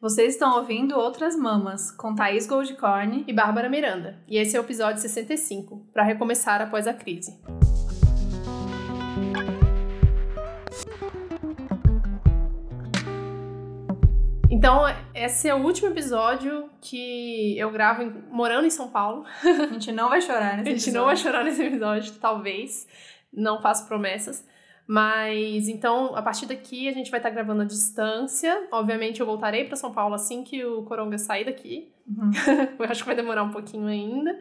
Vocês estão ouvindo Outras Mamas, com Thaís Goldcorn e Bárbara Miranda. E esse é o episódio 65, para recomeçar após a crise. Então, esse é o último episódio que eu gravo em, morando em São Paulo. A gente não vai chorar nesse episódio. A gente episódio. não vai chorar nesse episódio, talvez. Não faço promessas. Mas então, a partir daqui, a gente vai estar tá gravando à distância. Obviamente, eu voltarei para São Paulo assim que o Coronga sair daqui. Uhum. eu acho que vai demorar um pouquinho ainda.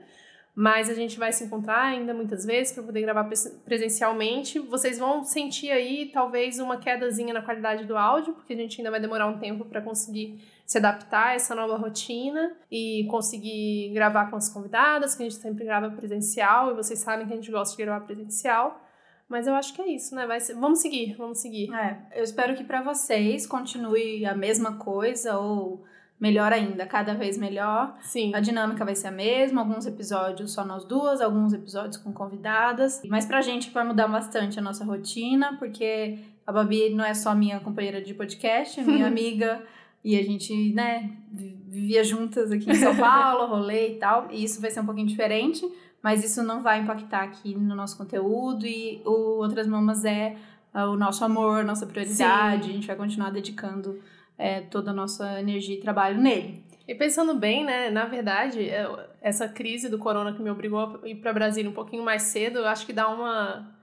Mas a gente vai se encontrar ainda muitas vezes para poder gravar presencialmente. Vocês vão sentir aí talvez uma quedazinha na qualidade do áudio, porque a gente ainda vai demorar um tempo para conseguir se adaptar a essa nova rotina e conseguir gravar com as convidadas, que a gente sempre grava presencial, e vocês sabem que a gente gosta de gravar presencial. Mas eu acho que é isso, né? Vai ser... Vamos seguir, vamos seguir. É, eu espero que para vocês continue a mesma coisa ou melhor ainda, cada vez melhor. Sim. A dinâmica vai ser a mesma, alguns episódios só nós duas, alguns episódios com convidadas. Mas pra gente vai mudar bastante a nossa rotina, porque a Babi não é só minha companheira de podcast, é minha amiga. E a gente, né, vivia juntas aqui em São Paulo, rolê e tal. E isso vai ser um pouquinho diferente mas isso não vai impactar aqui no nosso conteúdo e o Outras Mamas é uh, o nosso amor, nossa prioridade, Sim. a gente vai continuar dedicando é, toda a nossa energia e trabalho nele. E pensando bem, né, na verdade, é, essa crise do corona que me obrigou a ir para Brasília um pouquinho mais cedo, eu acho que dá uma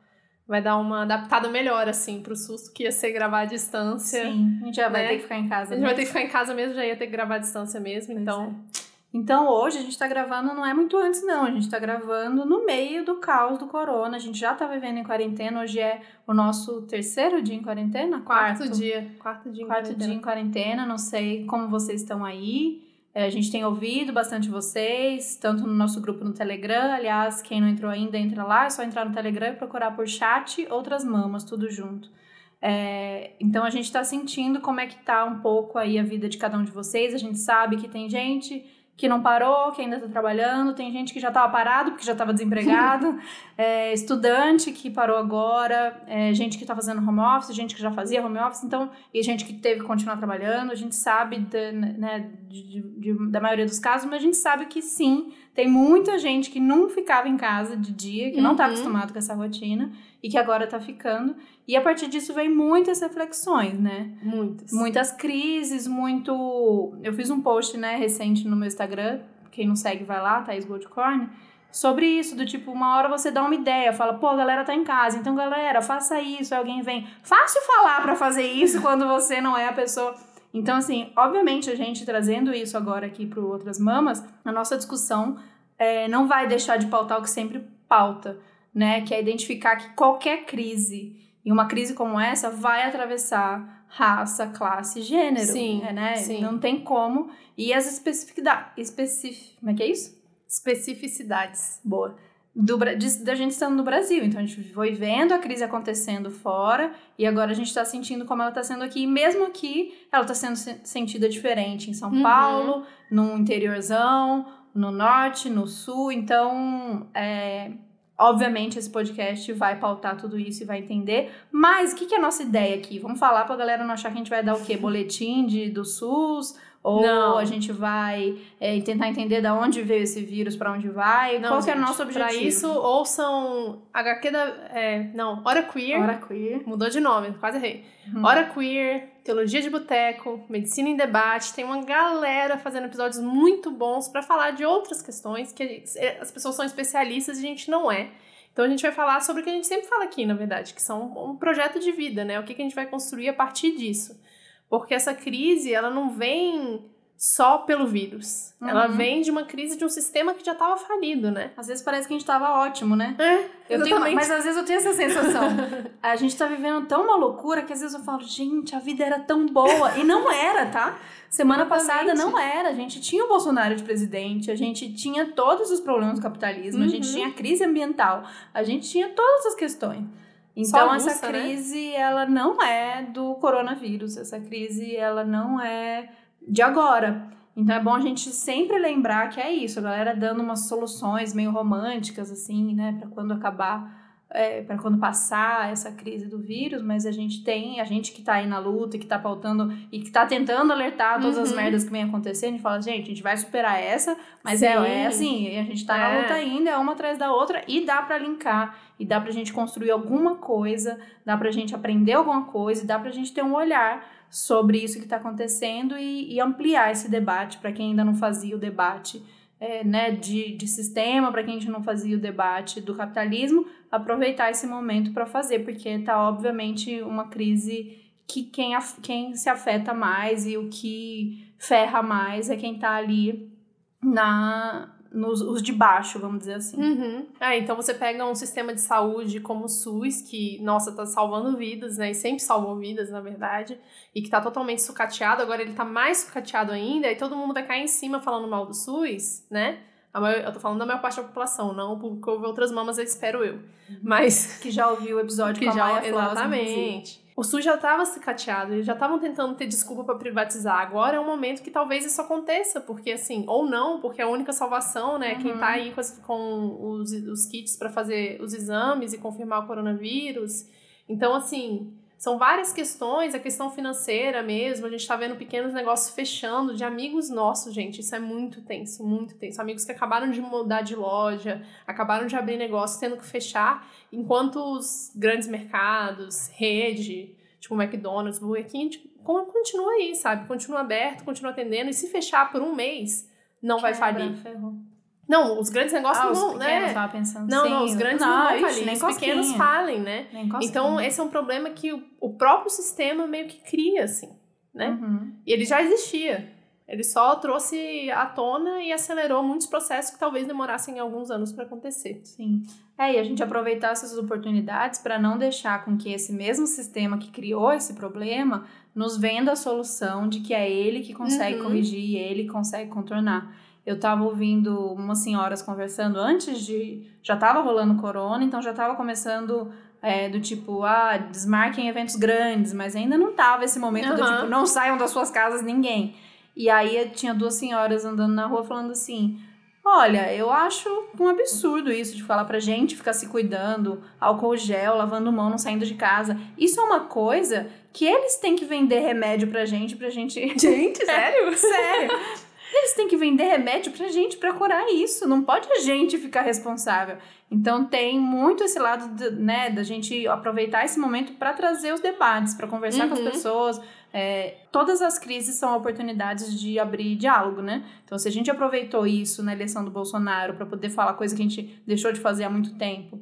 vai dar uma adaptada melhor assim pro susto que ia ser gravar à distância. Sim, a gente já né? vai ter que ficar em casa. A gente mesmo. vai ter que ficar em casa mesmo, já ia ter que gravar à distância mesmo, pois então é. Então hoje a gente está gravando, não é muito antes, não. A gente está gravando no meio do caos do corona. A gente já está vivendo em quarentena. Hoje é o nosso terceiro dia em quarentena? Quarto, quarto dia. Quarto dia em quarto quarentena. dia em quarentena. Não sei como vocês estão aí. É, a gente tem ouvido bastante vocês, tanto no nosso grupo no Telegram. Aliás, quem não entrou ainda, entra lá. É só entrar no Telegram e procurar por chat Outras Mamas, tudo junto. É, então a gente está sentindo como é que tá um pouco aí a vida de cada um de vocês. A gente sabe que tem gente que não parou, que ainda está trabalhando, tem gente que já estava parado porque já estava desempregado, é, estudante que parou agora, é, gente que está fazendo home office, gente que já fazia home office, então, e gente que teve que continuar trabalhando. A gente sabe né, de, de, da maioria dos casos, mas a gente sabe que sim, tem muita gente que não ficava em casa de dia, que tá uhum. não está acostumado com essa rotina e que agora está ficando. E a partir disso vem muitas reflexões, né? Muitas. Muitas crises, muito. Eu fiz um post, né, recente no meu Instagram. Quem não segue, vai lá, Thaís Goldcorn. Sobre isso, do tipo, uma hora você dá uma ideia, fala, pô, a galera tá em casa, então galera, faça isso. Aí alguém vem. Fácil falar para fazer isso quando você não é a pessoa. Então, assim, obviamente a gente trazendo isso agora aqui para Outras Mamas, a nossa discussão é, não vai deixar de pautar o que sempre pauta, né? Que é identificar que qualquer crise, e uma crise como essa, vai atravessar raça, classe, gênero. Sim, é, né? Sim. Não tem como. E as especificidades. Especif... Como é que é isso? Especificidades. Boa do, de, da gente estando no Brasil. Então a gente foi vendo a crise acontecendo fora e agora a gente está sentindo como ela está sendo aqui. E mesmo aqui, ela está sendo sentida diferente em São uhum. Paulo, no interiorzão, no norte, no sul. Então, é, obviamente, esse podcast vai pautar tudo isso e vai entender. Mas o que, que é a nossa ideia aqui? Vamos falar para a galera não achar que a gente vai dar o quê? Boletim de, do SUS ou não. a gente vai é, tentar entender de onde veio esse vírus, para onde vai? Não, Qual gente, é o nosso objetivo? Para isso, ouçam HQ da... É, não, Hora Queer. Hora Queer. Mudou de nome, quase errei. Hum. Hora Queer, Teologia de Boteco, Medicina em Debate. Tem uma galera fazendo episódios muito bons para falar de outras questões que é, as pessoas são especialistas e a gente não é. Então a gente vai falar sobre o que a gente sempre fala aqui, na verdade, que são um projeto de vida, né? O que, que a gente vai construir a partir disso. Porque essa crise, ela não vem só pelo vírus. Uhum. Ela vem de uma crise de um sistema que já estava falido, né? Às vezes parece que a gente estava ótimo, né? É, eu tenho, mas às vezes eu tenho essa sensação. a gente tá vivendo tão uma loucura que às vezes eu falo, gente, a vida era tão boa. E não era, tá? Semana passada não era. A gente tinha o Bolsonaro de presidente, a gente tinha todos os problemas do capitalismo, uhum. a gente uhum. tinha a crise ambiental, a gente tinha todas as questões. Então essa né? crise, né? ela não é do coronavírus, essa crise, ela não é de agora. Então é bom a gente sempre lembrar que é isso, a galera dando umas soluções meio românticas, assim, né, para quando acabar é, para quando passar essa crise do vírus, mas a gente tem, a gente que tá aí na luta, que tá pautando e que tá tentando alertar todas uhum. as merdas que vem acontecendo, a gente fala, gente, a gente vai superar essa, mas é, é assim, a gente tá é. na luta ainda, é uma atrás da outra, e dá para linkar, e dá pra gente construir alguma coisa, dá pra gente aprender alguma coisa, dá pra gente ter um olhar sobre isso que está acontecendo e, e ampliar esse debate. Para quem ainda não fazia o debate é, né, de, de sistema, para quem a gente não fazia o debate do capitalismo, aproveitar esse momento para fazer, porque está obviamente uma crise que quem, quem se afeta mais e o que ferra mais é quem está ali na, nos os de baixo, vamos dizer assim. Uhum. Ah, então você pega um sistema de saúde como o SUS, que, nossa, tá salvando vidas, né? E sempre salvou vidas, na verdade, e que tá totalmente sucateado, agora ele tá mais sucateado ainda, e todo mundo vai cair em cima falando mal do SUS, né? eu tô falando da maior parte da população, não porque houve outras mamas, eu espero eu. Mas. Que já ouviu o episódio que com a já, Maia Exatamente. O SUS já estava cicateado, eles já estavam tentando ter desculpa para privatizar. Agora é um momento que talvez isso aconteça, porque assim, ou não, porque é a única salvação, né? Uhum. Quem tá aí com, com os, os kits para fazer os exames e confirmar o coronavírus. Então, assim, são várias questões, a questão financeira mesmo, a gente tá vendo pequenos negócios fechando de amigos nossos, gente. Isso é muito tenso, muito tenso. Amigos que acabaram de mudar de loja, acabaram de abrir negócio, tendo que fechar, enquanto os grandes mercados, rede, tipo McDonald's, Burger King, continua aí, sabe? Continua aberto, continua atendendo, e se fechar por um mês, não vai falir. Ferrou. Não, os grandes negócios ah, não vão, né? Tava pensando. Não, Sim, não, os grandes não, não vão falir, os pequenos falem, né? Então, esse é um problema que o, o, próprio sistema meio que cria, assim, né? Uhum. E ele já existia. Ele só trouxe à tona e acelerou muitos processos que talvez demorassem alguns anos para acontecer. Sim. É, e a gente aproveitar essas oportunidades para não deixar com que esse mesmo sistema que criou esse problema nos venda a solução de que é ele que consegue uhum. corrigir, ele consegue contornar. Eu tava ouvindo umas senhoras conversando antes de. Já tava rolando corona, então já tava começando é, do tipo, ah, desmarquem eventos grandes, mas ainda não tava esse momento uhum. do tipo, não saiam das suas casas ninguém. E aí tinha duas senhoras andando na rua falando assim: Olha, eu acho um absurdo isso de falar pra gente ficar se cuidando, álcool gel, lavando mão, não saindo de casa. Isso é uma coisa que eles têm que vender remédio pra gente, pra gente. Gente, sério? É, sério. Eles têm que vender remédio pra gente pra curar isso. Não pode a gente ficar responsável. Então tem muito esse lado, de, né, da gente aproveitar esse momento para trazer os debates, para conversar uhum. com as uhum. pessoas. É, todas as crises são oportunidades de abrir diálogo, né? Então, se a gente aproveitou isso na eleição do Bolsonaro para poder falar coisa que a gente deixou de fazer há muito tempo,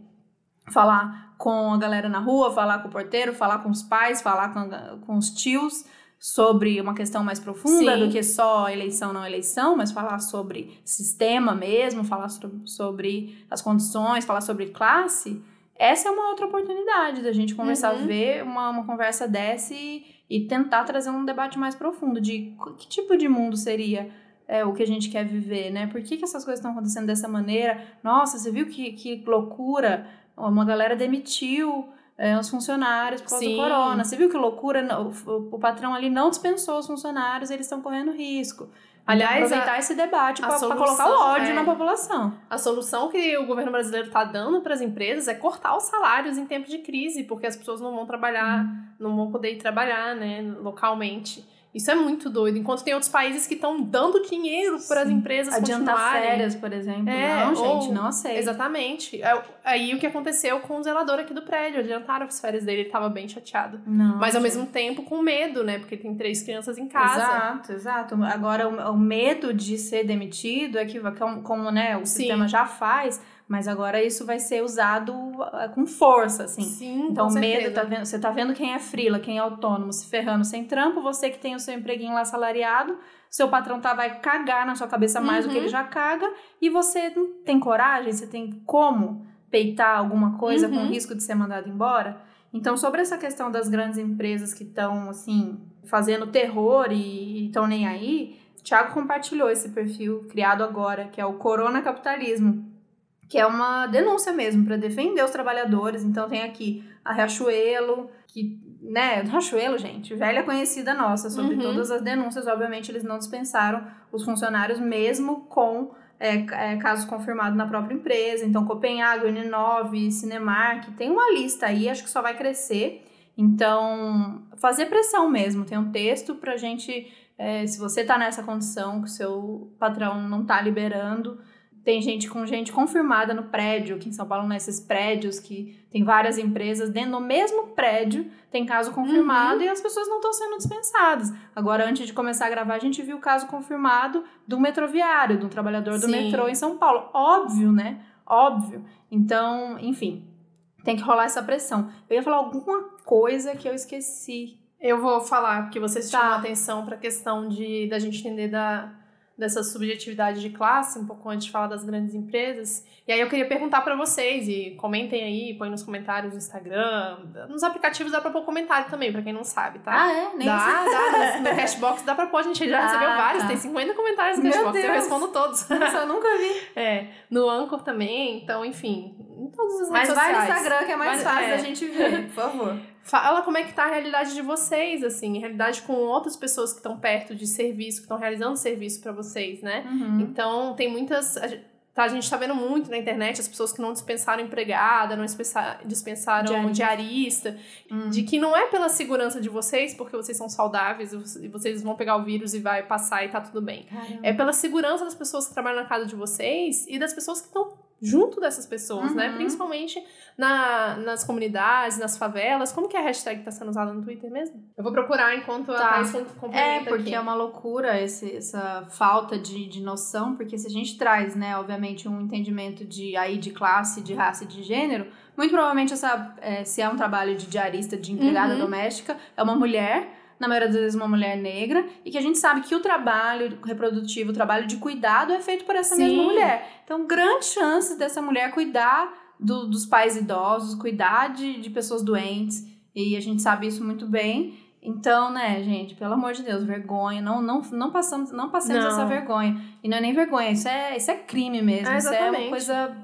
falar com a galera na rua, falar com o porteiro, falar com os pais, falar com, com os tios, sobre uma questão mais profunda Sim. do que só eleição não eleição, mas falar sobre sistema mesmo, falar sobre as condições, falar sobre classe, essa é uma outra oportunidade da gente conversar, uhum. ver uma, uma conversa dessa e, e tentar trazer um debate mais profundo de que tipo de mundo seria é, o que a gente quer viver, né? Por que, que essas coisas estão acontecendo dessa maneira? Nossa, você viu que, que loucura? Uma galera demitiu é, os funcionários por causa Sim. do corona. Você viu que loucura? O, o, patrão ali não dispensou os funcionários, eles estão correndo risco. Então, Aliás, aproveitar a, esse debate para colocar o ódio é, na população. A solução que o governo brasileiro está dando para as empresas é cortar os salários em tempo de crise, porque as pessoas não vão trabalhar, hum. não vão poder ir trabalhar né, localmente. Isso é muito doido. Enquanto tem outros países que estão dando dinheiro para as empresas Adiantar continuarem. férias, por exemplo. É, não, gente, ou, não aceita. Exatamente. É, aí o que aconteceu com o zelador aqui do prédio. Adiantaram as férias dele, ele estava bem chateado. Não, Mas ao mesmo tempo com medo, né? Porque ele tem três crianças em casa. Exato, exato. Agora, o, o medo de ser demitido é que, como né, o Sim. sistema já faz mas agora isso vai ser usado ah, com força, assim. Sim, então, medo, tá vendo, você tá vendo quem é frila, quem é autônomo, se ferrando sem trampo, você que tem o seu empreguinho lá salariado, seu patrão tá, vai cagar na sua cabeça mais uhum. do que ele uhum. já caga, e você tem coragem, você tem como peitar alguma coisa uhum. com risco de ser mandado embora. Então, sobre essa questão das grandes empresas que estão, assim, fazendo terror e estão nem aí, Thiago compartilhou esse perfil criado agora, que é o Corona Capitalismo que é uma denúncia mesmo para defender os trabalhadores. Então tem aqui a Riachuelo, que, né, Riachuelo, gente, velha conhecida nossa sobre uhum. todas as denúncias. Obviamente eles não dispensaram os funcionários mesmo com é, é, caso confirmado na própria empresa. Então, Copenhague, N9, Cinemark, tem uma lista aí, acho que só vai crescer. Então, fazer pressão mesmo. Tem um texto pra gente, é, se você tá nessa condição que o seu patrão não tá liberando, tem gente com gente confirmada no prédio, aqui em São Paulo, nesses prédios que tem várias empresas, dentro do mesmo prédio tem caso confirmado uhum. e as pessoas não estão sendo dispensadas. Agora, antes de começar a gravar, a gente viu o caso confirmado do metroviário, de um trabalhador do Sim. metrô em São Paulo. Óbvio, né? Óbvio. Então, enfim, tem que rolar essa pressão. Eu ia falar alguma coisa que eu esqueci. Eu vou falar, porque vocês tá. chamam atenção para a questão de da gente entender da dessa subjetividade de classe, um pouco antes de falar das grandes empresas. E aí eu queria perguntar para vocês, e comentem aí, põe nos comentários no Instagram, nos aplicativos dá pra pôr comentário também, pra quem não sabe, tá? Ah, é? Nem dá, dá, no Cashbox dá pra pôr, a gente já ah, recebeu vários, tá. tem 50 comentários no Cashbox, eu respondo todos. Nossa, eu nunca vi. É, no Anchor também, então, enfim, em todas as Mas redes vai sociais. no Instagram que é mais Mas, fácil é. da gente ver, por favor. Fala como é que tá a realidade de vocês, assim, realidade com outras pessoas que estão perto de serviço, que estão realizando serviço para vocês, né? Uhum. Então, tem muitas. Tá, a gente tá vendo muito na internet as pessoas que não dispensaram empregada, não dispensaram diarista, diarista hum. de que não é pela segurança de vocês, porque vocês são saudáveis e vocês vão pegar o vírus e vai passar e tá tudo bem. Caramba. É pela segurança das pessoas que trabalham na casa de vocês e das pessoas que estão junto dessas pessoas, né? uhum. né? Principalmente na, nas comunidades, nas favelas. Como que é a hashtag que tá sendo usada no Twitter mesmo? Eu vou procurar enquanto tá. a Thais complementa É, porque aqui. é uma loucura esse, essa falta de, de noção, porque se a gente traz, né, obviamente, um entendimento de aí de classe, de raça e de gênero, muito provavelmente essa, é, se é um trabalho de diarista, de empregada uhum. doméstica, é uma mulher na maioria das vezes uma mulher negra, e que a gente sabe que o trabalho reprodutivo, o trabalho de cuidado é feito por essa Sim. mesma mulher. Então, grande chance dessa mulher cuidar do, dos pais idosos, cuidar de, de pessoas doentes, e a gente sabe isso muito bem. Então, né, gente, pelo amor de Deus, vergonha, não não, não passamos, não passemos não. essa vergonha. E não é nem vergonha, isso é, isso é crime mesmo, é, isso é uma coisa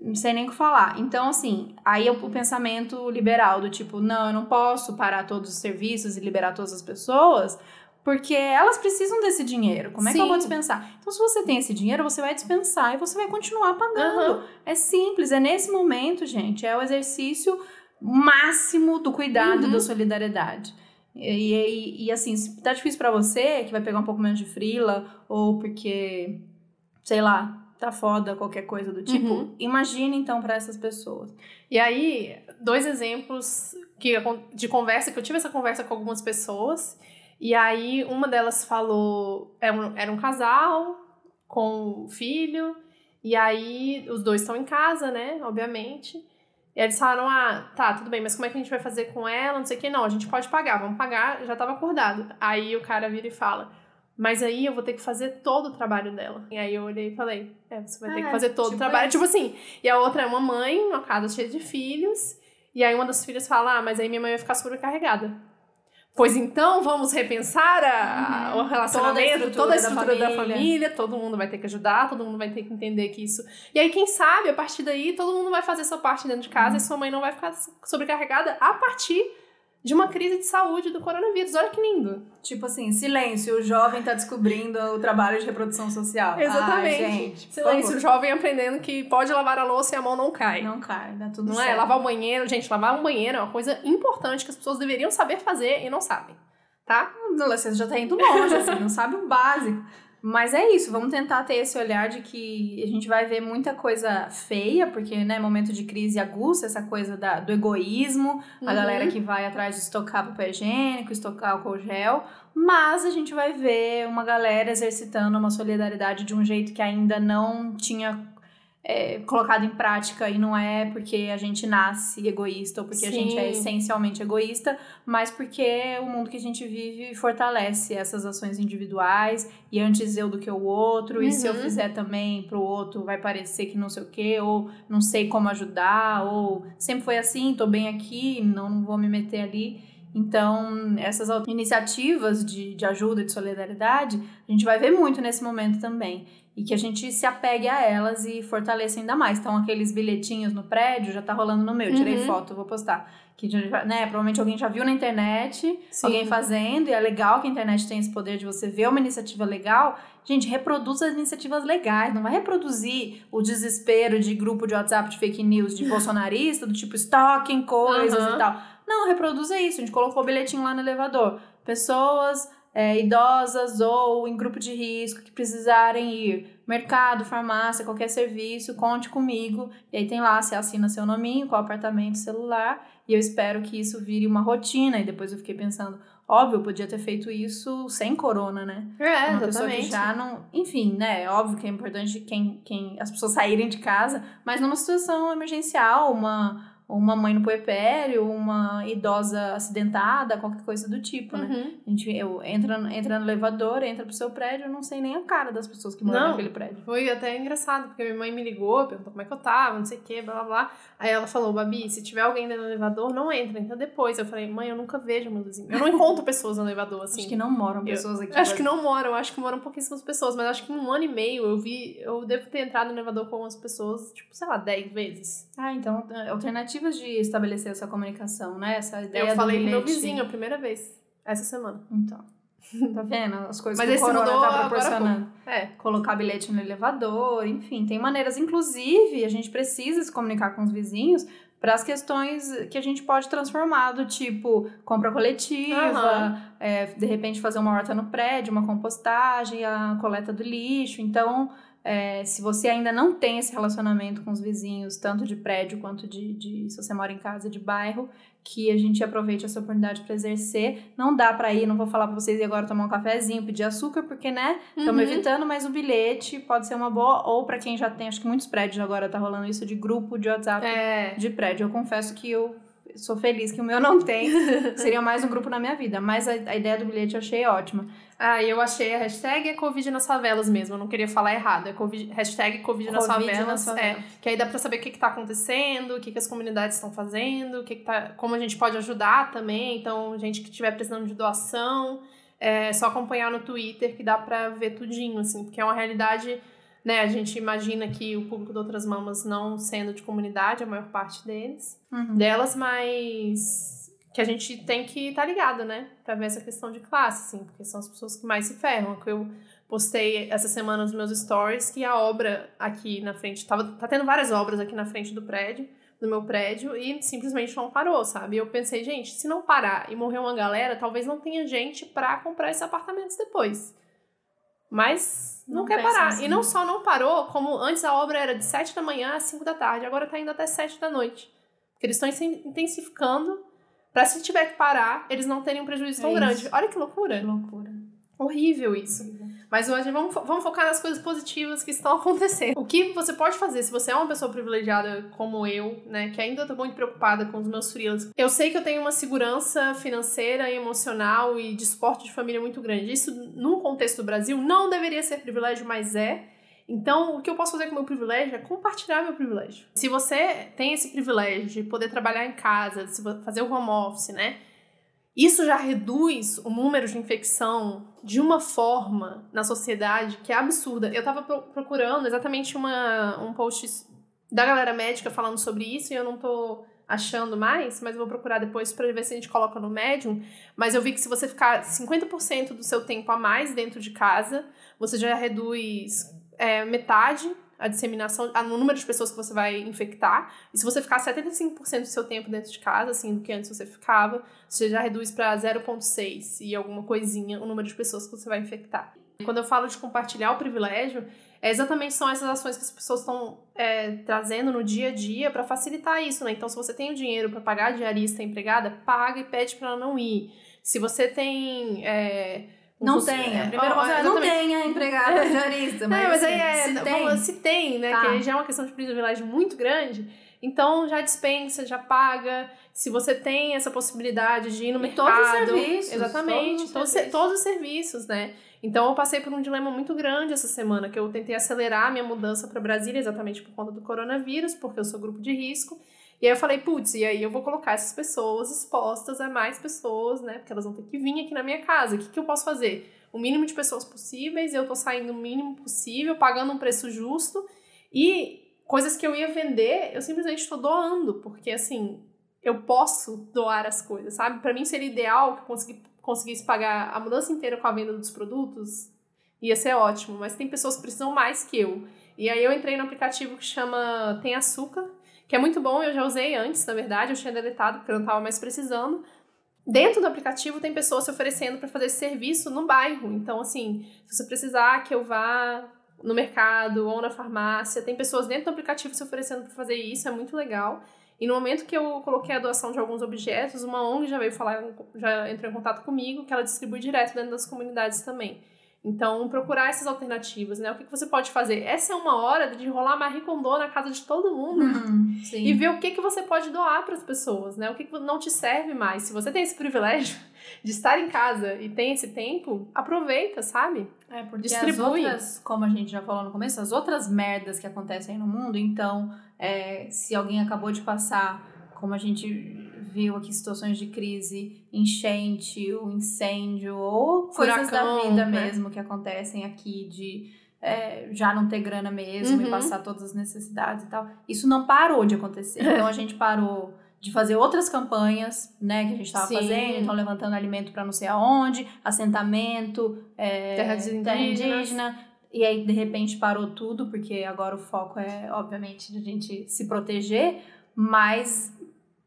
não sei nem o que falar. Então, assim, aí é o pensamento liberal do tipo, não, eu não posso parar todos os serviços e liberar todas as pessoas, porque elas precisam desse dinheiro. Como é Sim. que eu vou dispensar? Então, se você tem esse dinheiro, você vai dispensar e você vai continuar pagando. Uhum. É simples, é nesse momento, gente, é o exercício máximo do cuidado uhum. da solidariedade. E, e, e, assim, se tá difícil para você, que vai pegar um pouco menos de frila, ou porque, sei lá, tá foda, qualquer coisa do tipo. Uhum. Imagine então para essas pessoas. E aí, dois exemplos que, de conversa, que eu tive essa conversa com algumas pessoas. E aí, uma delas falou: era é um, era um casal com filho, e aí os dois estão em casa, né? Obviamente. E eles falaram: ah, tá, tudo bem, mas como é que a gente vai fazer com ela? Não sei o que, não, a gente pode pagar, vamos pagar, já tava acordado. Aí o cara vira e fala: mas aí eu vou ter que fazer todo o trabalho dela. E aí eu olhei e falei: É, você vai ter que é, fazer todo tipo o trabalho. Isso. Tipo assim. E a outra é uma mãe, uma casa cheia de filhos. E aí uma das filhas fala: Ah, mas aí minha mãe vai ficar sobrecarregada. Pois então, vamos repensar a, uhum. o relacionamento, toda a estrutura, toda a estrutura da, família. da, família. Todo mundo vai ter que ajudar, todo mundo vai ter que entender que isso. E aí, quem sabe, a partir daí, todo mundo vai fazer sua parte dentro de casa uhum. e sua mãe não vai ficar sobrecarregada a partir de uma crise de saúde do coronavírus. Olha que lindo. Tipo assim, silêncio, o jovem tá descobrindo o trabalho de reprodução social. Exatamente. Ai, gente, silêncio, o jovem aprendendo que pode lavar a louça e a mão não cai. Não cai, dá tudo não certo. Não é? Lavar o banheiro, gente, lavar um banheiro é uma coisa importante que as pessoas deveriam saber fazer e não sabem. Tá? A adolescência já tá indo longe, assim, não sabe o básico. Mas é isso, vamos tentar ter esse olhar de que a gente vai ver muita coisa feia, porque, né, momento de crise aguça essa coisa da, do egoísmo, uhum. a galera que vai atrás de estocar papel higiênico, estocar álcool gel, mas a gente vai ver uma galera exercitando uma solidariedade de um jeito que ainda não tinha é, colocado em prática e não é porque a gente nasce egoísta ou porque Sim. a gente é essencialmente egoísta, mas porque o mundo que a gente vive fortalece essas ações individuais e antes eu do que o outro, uhum. e se eu uhum. fizer também pro outro vai parecer que não sei o que, ou não sei como ajudar, ou sempre foi assim, tô bem aqui, não, não vou me meter ali. Então, essas iniciativas de, de ajuda, de solidariedade, a gente vai ver muito nesse momento também. E que a gente se apegue a elas e fortaleça ainda mais. Então, aqueles bilhetinhos no prédio já tá rolando no meu. Tirei uhum. foto, vou postar. Que, né, provavelmente alguém já viu na internet, Sim. alguém fazendo, e é legal que a internet tem esse poder de você ver uma iniciativa legal. Gente, reproduz as iniciativas legais, não vai reproduzir o desespero de grupo de WhatsApp de fake news de bolsonarista, do tipo stalking coisas uhum. e tal. Não, reproduza isso. A gente colocou o bilhetinho lá no elevador. Pessoas é, idosas ou em grupo de risco que precisarem ir. Mercado, farmácia, qualquer serviço, conte comigo. E aí tem lá, você assina seu nominho, qual apartamento, celular. E eu espero que isso vire uma rotina. E depois eu fiquei pensando, óbvio, eu podia ter feito isso sem corona, né? É, uma exatamente. pessoa que já não. Enfim, né? É óbvio que é importante quem, quem as pessoas saírem de casa, mas numa situação emergencial, uma uma mãe no puerpério, uma idosa acidentada, qualquer coisa do tipo, né? Uhum. A gente eu, entra, entra no elevador, entra pro seu prédio, eu não sei nem a cara das pessoas que moram não, naquele prédio. Foi até engraçado, porque minha mãe me ligou, perguntou como é que eu tava, não sei o que, blá blá blá. Aí ela falou, Babi, se tiver alguém no elevador, não entra, entra depois. Eu falei, mãe, eu nunca vejo meu vizinho. Eu não encontro pessoas no elevador, assim. Acho que não moram pessoas aqui. Acho que não moram, acho que moram pouquíssimas pessoas, mas acho que em um ano e meio eu vi, eu devo ter entrado no elevador com umas pessoas, tipo, sei lá, dez vezes. Ah, então, alternativas de estabelecer essa comunicação, né? Essa ideia Eu falei do meu vizinho a primeira vez, essa semana. Então. Tá vendo? As coisas Mas que o corona tá proporcionando. É. Colocar bilhete no elevador, enfim, tem maneiras. Inclusive, a gente precisa se comunicar com os vizinhos para as questões que a gente pode transformar, do tipo compra coletiva, uhum. é, de repente fazer uma horta no prédio, uma compostagem, a coleta do lixo. Então, é, se você ainda não tem esse relacionamento com os vizinhos, tanto de prédio quanto de, de se você mora em casa de bairro, que a gente aproveite essa oportunidade para exercer. Não dá para ir, não vou falar para vocês ir agora tomar um cafezinho, pedir açúcar, porque, né, estamos uhum. evitando, mas o bilhete pode ser uma boa, ou para quem já tem, acho que muitos prédios agora tá rolando isso de grupo de WhatsApp é. de prédio. Eu confesso que eu sou feliz que o meu não tem. Seria mais um grupo na minha vida. Mas a, a ideia do bilhete eu achei ótima. Ah, eu achei a hashtag é Covid nas favelas mesmo. Eu não queria falar errado. É COVID, hashtag Covid nas COVID favelas. Nas favelas. É, que aí dá pra saber o que, que tá acontecendo, o que, que as comunidades estão fazendo, o que, que tá, como a gente pode ajudar também. Então, gente que estiver precisando de doação, é só acompanhar no Twitter que dá pra ver tudinho, assim, porque é uma realidade né, a gente imagina que o público de outras mamas não sendo de comunidade, a maior parte deles, uhum. delas, mas que a gente tem que estar tá ligado, né, para ver essa questão de classe, assim, porque são as pessoas que mais se ferram. Que eu postei essa semana nos meus stories que a obra aqui na frente tava tá tendo várias obras aqui na frente do prédio, do meu prédio e simplesmente não parou, sabe? Eu pensei, gente, se não parar e morrer uma galera, talvez não tenha gente para comprar esses apartamentos depois. Mas não, não quer parar. Assim. E não só não parou, como antes a obra era de 7 da manhã às 5 da tarde, agora tá indo até 7 da noite. Porque eles estão intensificando para se tiver que parar, eles não terem um prejuízo tão é grande. Olha que loucura. Que loucura. Horrível isso. Mas hoje vamos, vamos focar nas coisas positivas que estão acontecendo. O que você pode fazer se você é uma pessoa privilegiada como eu, né, que ainda tô muito preocupada com os meus freelas. Eu sei que eu tenho uma segurança financeira emocional e de suporte de família muito grande. Isso, num contexto do Brasil, não deveria ser privilégio, mas é. Então, o que eu posso fazer com o meu privilégio é compartilhar meu privilégio. Se você tem esse privilégio de poder trabalhar em casa, fazer o home office, né? Isso já reduz o número de infecção de uma forma na sociedade que é absurda. Eu tava procurando exatamente uma, um post da galera médica falando sobre isso e eu não tô achando mais, mas eu vou procurar depois para ver se a gente coloca no Medium. Mas eu vi que se você ficar 50% do seu tempo a mais dentro de casa, você já reduz é, metade a disseminação, o número de pessoas que você vai infectar. E se você ficar 75% do seu tempo dentro de casa, assim, do que antes você ficava, você já reduz para 0,6 e alguma coisinha o número de pessoas que você vai infectar. Quando eu falo de compartilhar o privilégio, é exatamente são essas ações que as pessoas estão é, trazendo no dia a dia para facilitar isso, né? Então, se você tem o dinheiro para pagar a diarista a empregada, paga e pede para ela não ir. Se você tem é, não tem. É, é, não tem a empregada diarista. Mas, é, mas aí é. Se tem, se tem né? Tá. Que já é uma questão de privilégio muito grande. Então já dispensa, já paga. Se você tem essa possibilidade de ir no e mercado. Todos os serviços. Exatamente. Todos os, todos, serviços. todos os serviços, né? Então eu passei por um dilema muito grande essa semana, que eu tentei acelerar a minha mudança para Brasília exatamente por conta do coronavírus, porque eu sou grupo de risco. E aí eu falei, putz, e aí eu vou colocar essas pessoas expostas a mais pessoas, né? Porque elas vão ter que vir aqui na minha casa. O que, que eu posso fazer? O mínimo de pessoas possíveis, eu tô saindo o mínimo possível, pagando um preço justo. E coisas que eu ia vender, eu simplesmente estou doando, porque assim, eu posso doar as coisas, sabe? Para mim seria ideal que eu consegui, conseguisse pagar a mudança inteira com a venda dos produtos, ia ser ótimo, mas tem pessoas que precisam mais que eu. E aí eu entrei no aplicativo que chama Tem Açúcar, que é muito bom, eu já usei antes, na verdade, eu tinha deletado porque eu não estava mais precisando. Dentro do aplicativo tem pessoas se oferecendo para fazer esse serviço no bairro. Então, assim, se você precisar que eu vá no mercado ou na farmácia, tem pessoas dentro do aplicativo se oferecendo para fazer isso, é muito legal. E no momento que eu coloquei a doação de alguns objetos, uma ONG já veio falar, já entrou em contato comigo, que ela distribui direto dentro das comunidades também. Então, procurar essas alternativas, né? O que, que você pode fazer? Essa é uma hora de rolar Marie Kondo na casa de todo mundo Uhum, e ver o que, que você pode doar para as pessoas, né? O que, que não te serve mais. Se você tem esse privilégio de estar em casa e tem esse tempo, aproveita, sabe? É, porque Distribui. as outras, como a gente já falou no começo, as outras merdas que acontecem no mundo, então, é, se alguém acabou de passar, como a gente viu aqui, situações de crise, enchente, o incêndio, ou coisas Furacão, da vida né? mesmo que acontecem aqui, de é, já não ter grana mesmo e Uhum. passar todas as necessidades e tal, isso não parou de acontecer. Então, a gente parou de fazer outras campanhas, né, que a gente estava fazendo, então levantando alimento para não sei aonde, assentamento, é, terra indígenas. indígena. E aí, de repente, parou tudo, porque agora o foco é, obviamente, de a gente se proteger, mas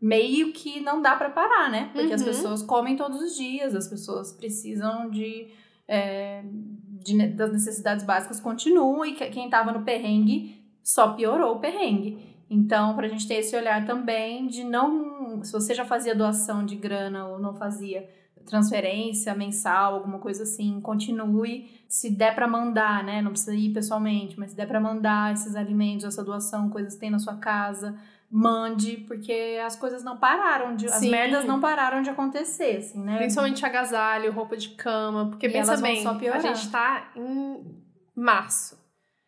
meio que não dá para parar, né? Porque as Uhum. pessoas comem todos os dias, as pessoas precisam de, é, de das necessidades básicas continuam e que- quem tava no perrengue só piorou o perrengue. Então, pra gente ter esse olhar também de não. Se você já fazia doação de grana ou não fazia transferência mensal, alguma coisa assim, continue. Se der pra mandar, né? Não precisa ir pessoalmente, mas se der pra mandar esses alimentos, essa doação, coisas que tem na sua casa, mande, porque as coisas não pararam de. As Sim. merdas não pararam de acontecer, assim, né? Principalmente agasalho, roupa de cama, porque E pensa bem, a gente tá em março.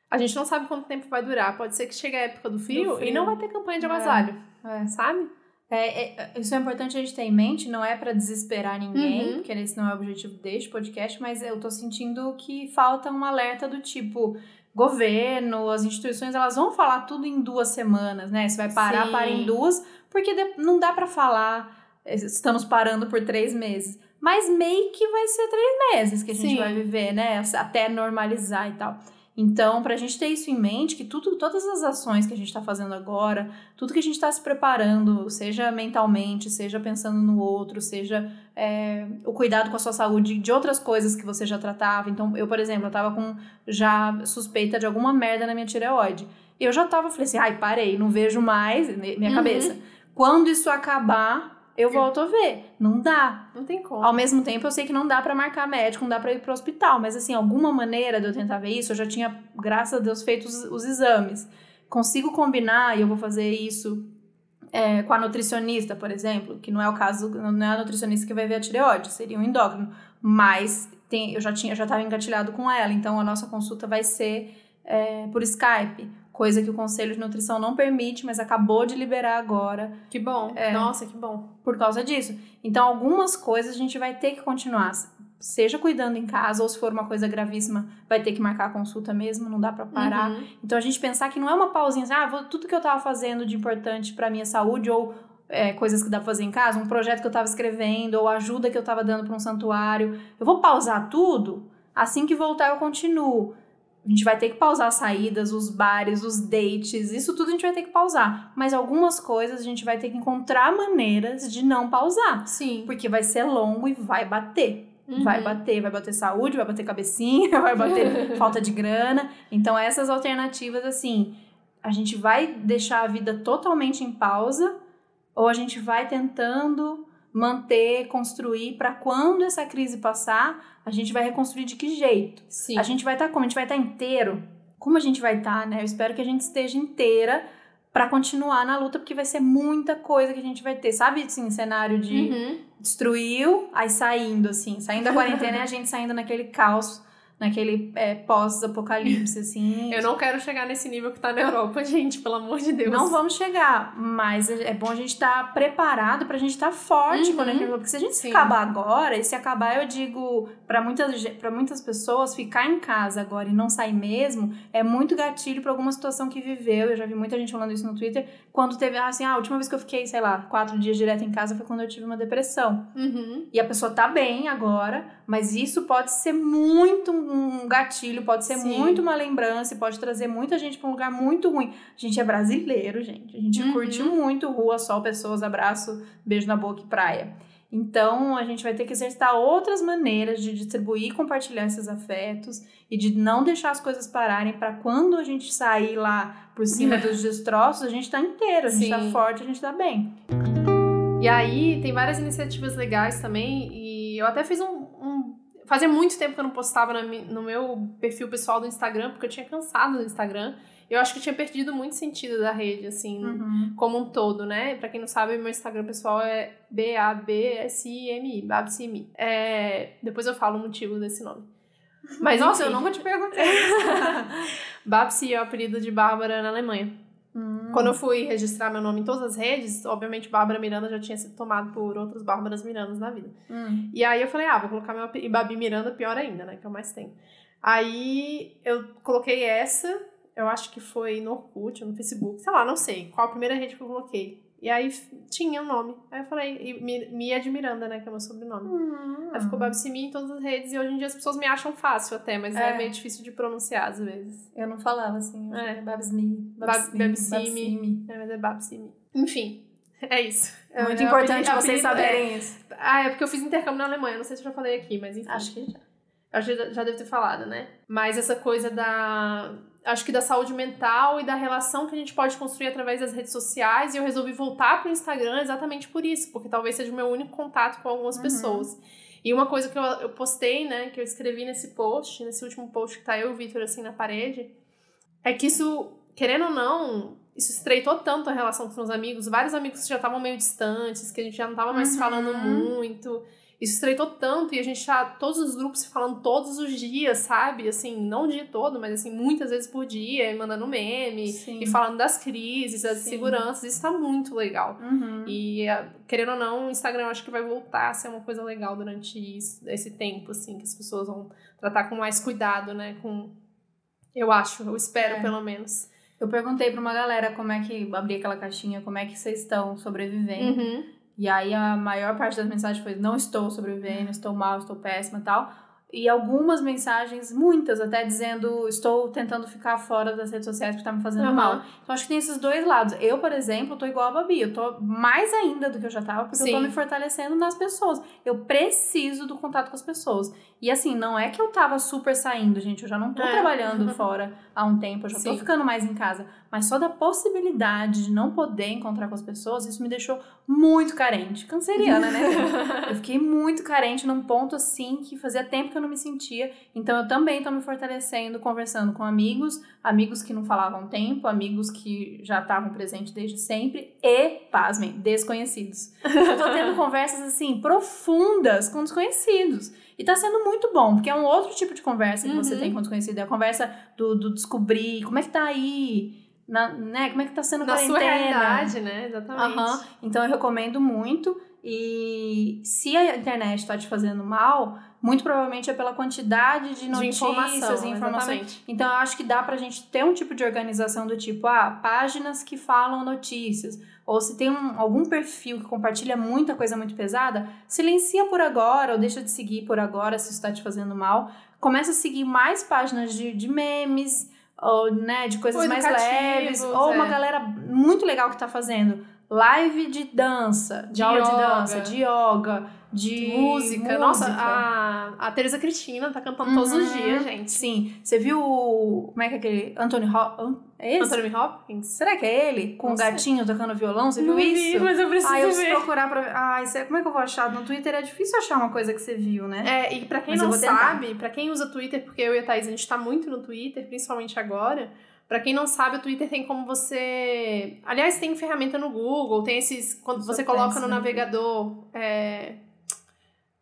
A gente não sabe quanto tempo vai durar. Pode ser que chegue a época do frio, Do frio. e não vai ter campanha de É. agasalho, É. sabe? É, é, isso é importante a gente ter em mente, não é pra desesperar ninguém, Uhum. porque esse não é o objetivo deste podcast, mas eu tô sentindo que falta um alerta do tipo, governo, as instituições, elas vão falar tudo em duas semanas, né? Se vai parar, Sim. para em duas, porque não dá pra falar, eh, estamos parando por três meses. Mas meio que vai ser três meses que a gente Sim. vai viver, né? Até normalizar e tal. Então, pra gente ter isso em mente, que tudo, todas as ações que a gente tá fazendo agora, tudo que a gente está se preparando, seja mentalmente, seja pensando no outro, seja é, o cuidado com a sua saúde, de outras coisas que você já tratava. Então, eu, por exemplo, eu tava com já suspeita de alguma merda na minha tireoide. Eu já tava, falei assim, ai, parei, não vejo mais, mi- minha Uhum. cabeça. Quando isso acabar, eu volto a ver. Não dá. Não tem como. Ao mesmo tempo, eu sei que não dá pra marcar médico, não dá pra ir pro hospital, mas assim, alguma maneira de eu tentar ver isso, eu já tinha, graças a Deus, feito os, os exames. Consigo combinar e eu vou fazer isso é, com a nutricionista, por exemplo, que não é o caso, não é a nutricionista que vai ver a tireoide, seria um endócrino, mas tem, eu já tinha, já estava engatilhado com ela, então a nossa consulta vai ser é, por Skype, coisa que o Conselho de Nutrição não permite, mas acabou de liberar agora Que bom. É. Nossa, que bom. por causa disso. Então, algumas coisas a gente vai ter que continuar, seja cuidando em casa, ou se for uma coisa gravíssima, vai ter que marcar a consulta mesmo, não dá pra parar. Uhum. Então, a gente pensar que não é uma pausinha assim, ah, vou, tudo que eu tava fazendo de importante pra minha saúde, ou é, coisas que dá pra fazer em casa, um projeto que eu tava escrevendo, ou ajuda que eu tava dando pra um santuário, eu vou pausar tudo, assim que voltar eu continuo. A gente vai ter que pausar as saídas, os bares, os dates, isso tudo a gente vai ter que pausar. Mas algumas coisas a gente vai ter que encontrar maneiras de não pausar. Sim. Porque vai ser longo e vai bater. Uhum. Vai bater, vai bater saúde, vai bater cabecinha, vai bater falta de grana. Então, essas alternativas, assim, a gente vai deixar a vida totalmente em pausa ou a gente vai tentando manter, construir para quando essa crise passar, a gente vai reconstruir de que jeito? Sim. A gente vai estar como? A gente vai estar inteiro? Como a gente vai estar, né? Eu espero que a gente esteja inteira para continuar na luta, porque vai ser muita coisa que a gente vai ter. Sabe, assim, cenário de Uhum. destruiu, aí saindo, assim, saindo da quarentena e a gente saindo naquele caos naquele é, pós-apocalipse, assim. Eu não quero chegar nesse nível que tá na Europa, gente, pelo amor de Deus. Não vamos chegar, mas é bom a gente estar tá preparado pra gente estar tá forte Uhum. quando a gente porque se a gente Sim. acabar agora, e se acabar eu digo pra muitas para muitas pessoas ficar em casa agora e não sair mesmo é muito gatilho pra alguma situação que viveu. Eu já vi muita gente falando isso no Twitter, quando teve ah, assim, ah, a última vez que eu fiquei, sei lá, quatro dias direto em casa foi quando eu tive uma depressão. Uhum. E a pessoa tá bem agora, mas isso pode ser muito um gatilho, pode ser Sim. muito uma lembrança, e pode trazer muita gente pra um lugar muito ruim. A gente é brasileiro, gente. A gente Uhum. curte muito rua, sol, pessoas, abraço, beijo na boca e praia. Então, a gente vai ter que exercitar outras maneiras de distribuir e compartilhar esses afetos e de não deixar as coisas pararem para quando a gente sair lá por cima dos destroços, a gente tá inteiro, a gente tá Sim. forte, a gente tá bem. E aí, tem várias iniciativas legais também. E eu até fiz um. Fazia muito tempo que eu não postava na no meu perfil pessoal do Instagram, porque eu tinha cansado do Instagram. Eu acho que eu tinha perdido muito sentido da rede, assim, Uhum. como um todo, né? Pra quem não sabe, meu Instagram pessoal é B-A-B-S-I-M-I, Babsimi. É, depois eu falo o motivo desse nome. Mas Nossa, enfim, eu nunca te perguntei. Babsi é o apelido de Bárbara na Alemanha. Quando eu fui registrar meu nome em todas as redes, obviamente Bárbara Miranda já tinha sido tomado por outras Bárbaras Mirandas na vida. Hum. E aí eu falei, ah, vou colocar meu. E Babi Miranda, pior ainda, né? Que eu mais tenho. Aí eu coloquei essa, eu acho que foi no Orkut ou no Facebook, sei lá, não sei qual a primeira rede que eu coloquei. E aí tinha o nome. Aí eu falei, Mi- Mia de Miranda, né? Que é meu sobrenome. Hum. Aí ficou Babsi Mi em todas as redes e hoje em dia as pessoas me acham fácil até, mas é, É. meio difícil de pronunciar às vezes. Eu não falava assim. eu É. Babsmi. Bab- Babsimi. Babsimi. É, mas é Babsi Mi. Enfim, é isso. Muito É, importante apelido- vocês apelido- é. saberem isso. Ah, é porque eu fiz intercâmbio na Alemanha, não sei se eu já falei aqui, mas enfim. Acho que já. Acho que já- já devo ter falado, né? Mas essa coisa da. Acho que da saúde mental e da relação que a gente pode construir através das redes sociais. E eu resolvi voltar pro Instagram exatamente por isso, porque talvez seja o meu único contato com algumas Uhum. pessoas. E uma coisa que eu, eu postei, né, que eu escrevi nesse post, nesse último post que tá eu e o Victor assim na parede, é que isso, querendo ou não, isso estreitou tanto a relação com os amigos. Vários amigos que já estavam meio distantes, que a gente já não tava mais Uhum. falando muito. Isso estreitou tanto e a gente tá todos os grupos se falando todos os dias, sabe? Assim, não o dia todo, mas assim, muitas vezes por dia, e mandando meme, Sim. e falando das crises, das Sim. seguranças. Isso tá muito legal. Uhum. E, ah, querendo ou não, o Instagram acho que vai voltar a ser uma coisa legal durante isso- esse tempo, assim, que as pessoas vão tratar com mais cuidado, né? Com. Eu acho, eu espero, É. pelo menos. Eu perguntei pra uma galera como é que abri aquela caixinha, como é que vocês estão sobrevivendo. Uhum. E aí a maior parte das mensagens foi: não estou sobrevivendo, estou mal, estou péssima e tal. E algumas mensagens, muitas até dizendo: estou tentando ficar fora das redes sociais porque tá me fazendo Aham. mal. Então acho que tem esses dois lados. Eu, por exemplo, tô igual a Babi. Eu tô mais ainda do que eu já tava, porque eu tô Sim. me fortalecendo nas pessoas. Eu preciso do contato com as pessoas. E assim, não é que eu tava super saindo, gente. Eu já não tô É. trabalhando fora há um tempo, eu já tô Sim. ficando mais em casa. Mas só da possibilidade de não poder encontrar com as pessoas, isso me deixou muito carente. Canceriana, né? eu fiquei muito carente num ponto assim que fazia tempo que eu não me sentia. Então eu também tô me fortalecendo, conversando com amigos, amigos que não falavam tempo, amigos que já estavam presentes desde sempre e, pasmem, desconhecidos. Eu tô tendo conversas assim profundas com desconhecidos. E tá sendo muito bom, porque é um outro tipo de conversa que você Uhum. tem com desconhecido. É a conversa do, do descobrir como é que tá aí, na, né? Como é que tá sendo a Na sua quarentena. realidade, né? Exatamente. Aham. Então eu recomendo muito. E se a internet está te fazendo mal, muito provavelmente é pela quantidade de De notícias informação, e informações. exatamente. Então eu acho que dá pra gente ter um tipo de organização do tipo, ah, páginas que falam notícias. Ou se tem um- algum perfil que compartilha muita coisa muito pesada, silencia por agora ou deixa de seguir por agora se isso está te fazendo mal. Começa a seguir mais páginas de, de memes, ou né, de coisas Ou mais leves. Ou uma é. galera muito legal que tá fazendo live de dança, de, De aula de yoga. dança, de yoga, de música. Nossa, música. a, a Teresa Cristina tá cantando todos os Uhum. dias, gente. Sim. Você viu o. Como é que é aquele. Anthony Hopkins? É esse? Anthony Hopkins? Será que é ele? Com o sei. gatinho tocando violão? Você viu Não vi, isso? mas eu preciso Ai, eu ver. procurar pra ver. Ai, como é que eu vou achar? No Twitter é difícil achar uma coisa que você viu, né? É, e pra quem Mas não sabe, pra quem usa Twitter, porque eu e a Thaís, a gente tá muito no Twitter, principalmente agora. Pra quem não sabe, o Twitter tem como você. Aliás, tem ferramenta no Google, tem esses. Quando Só você coloca no navegador. é,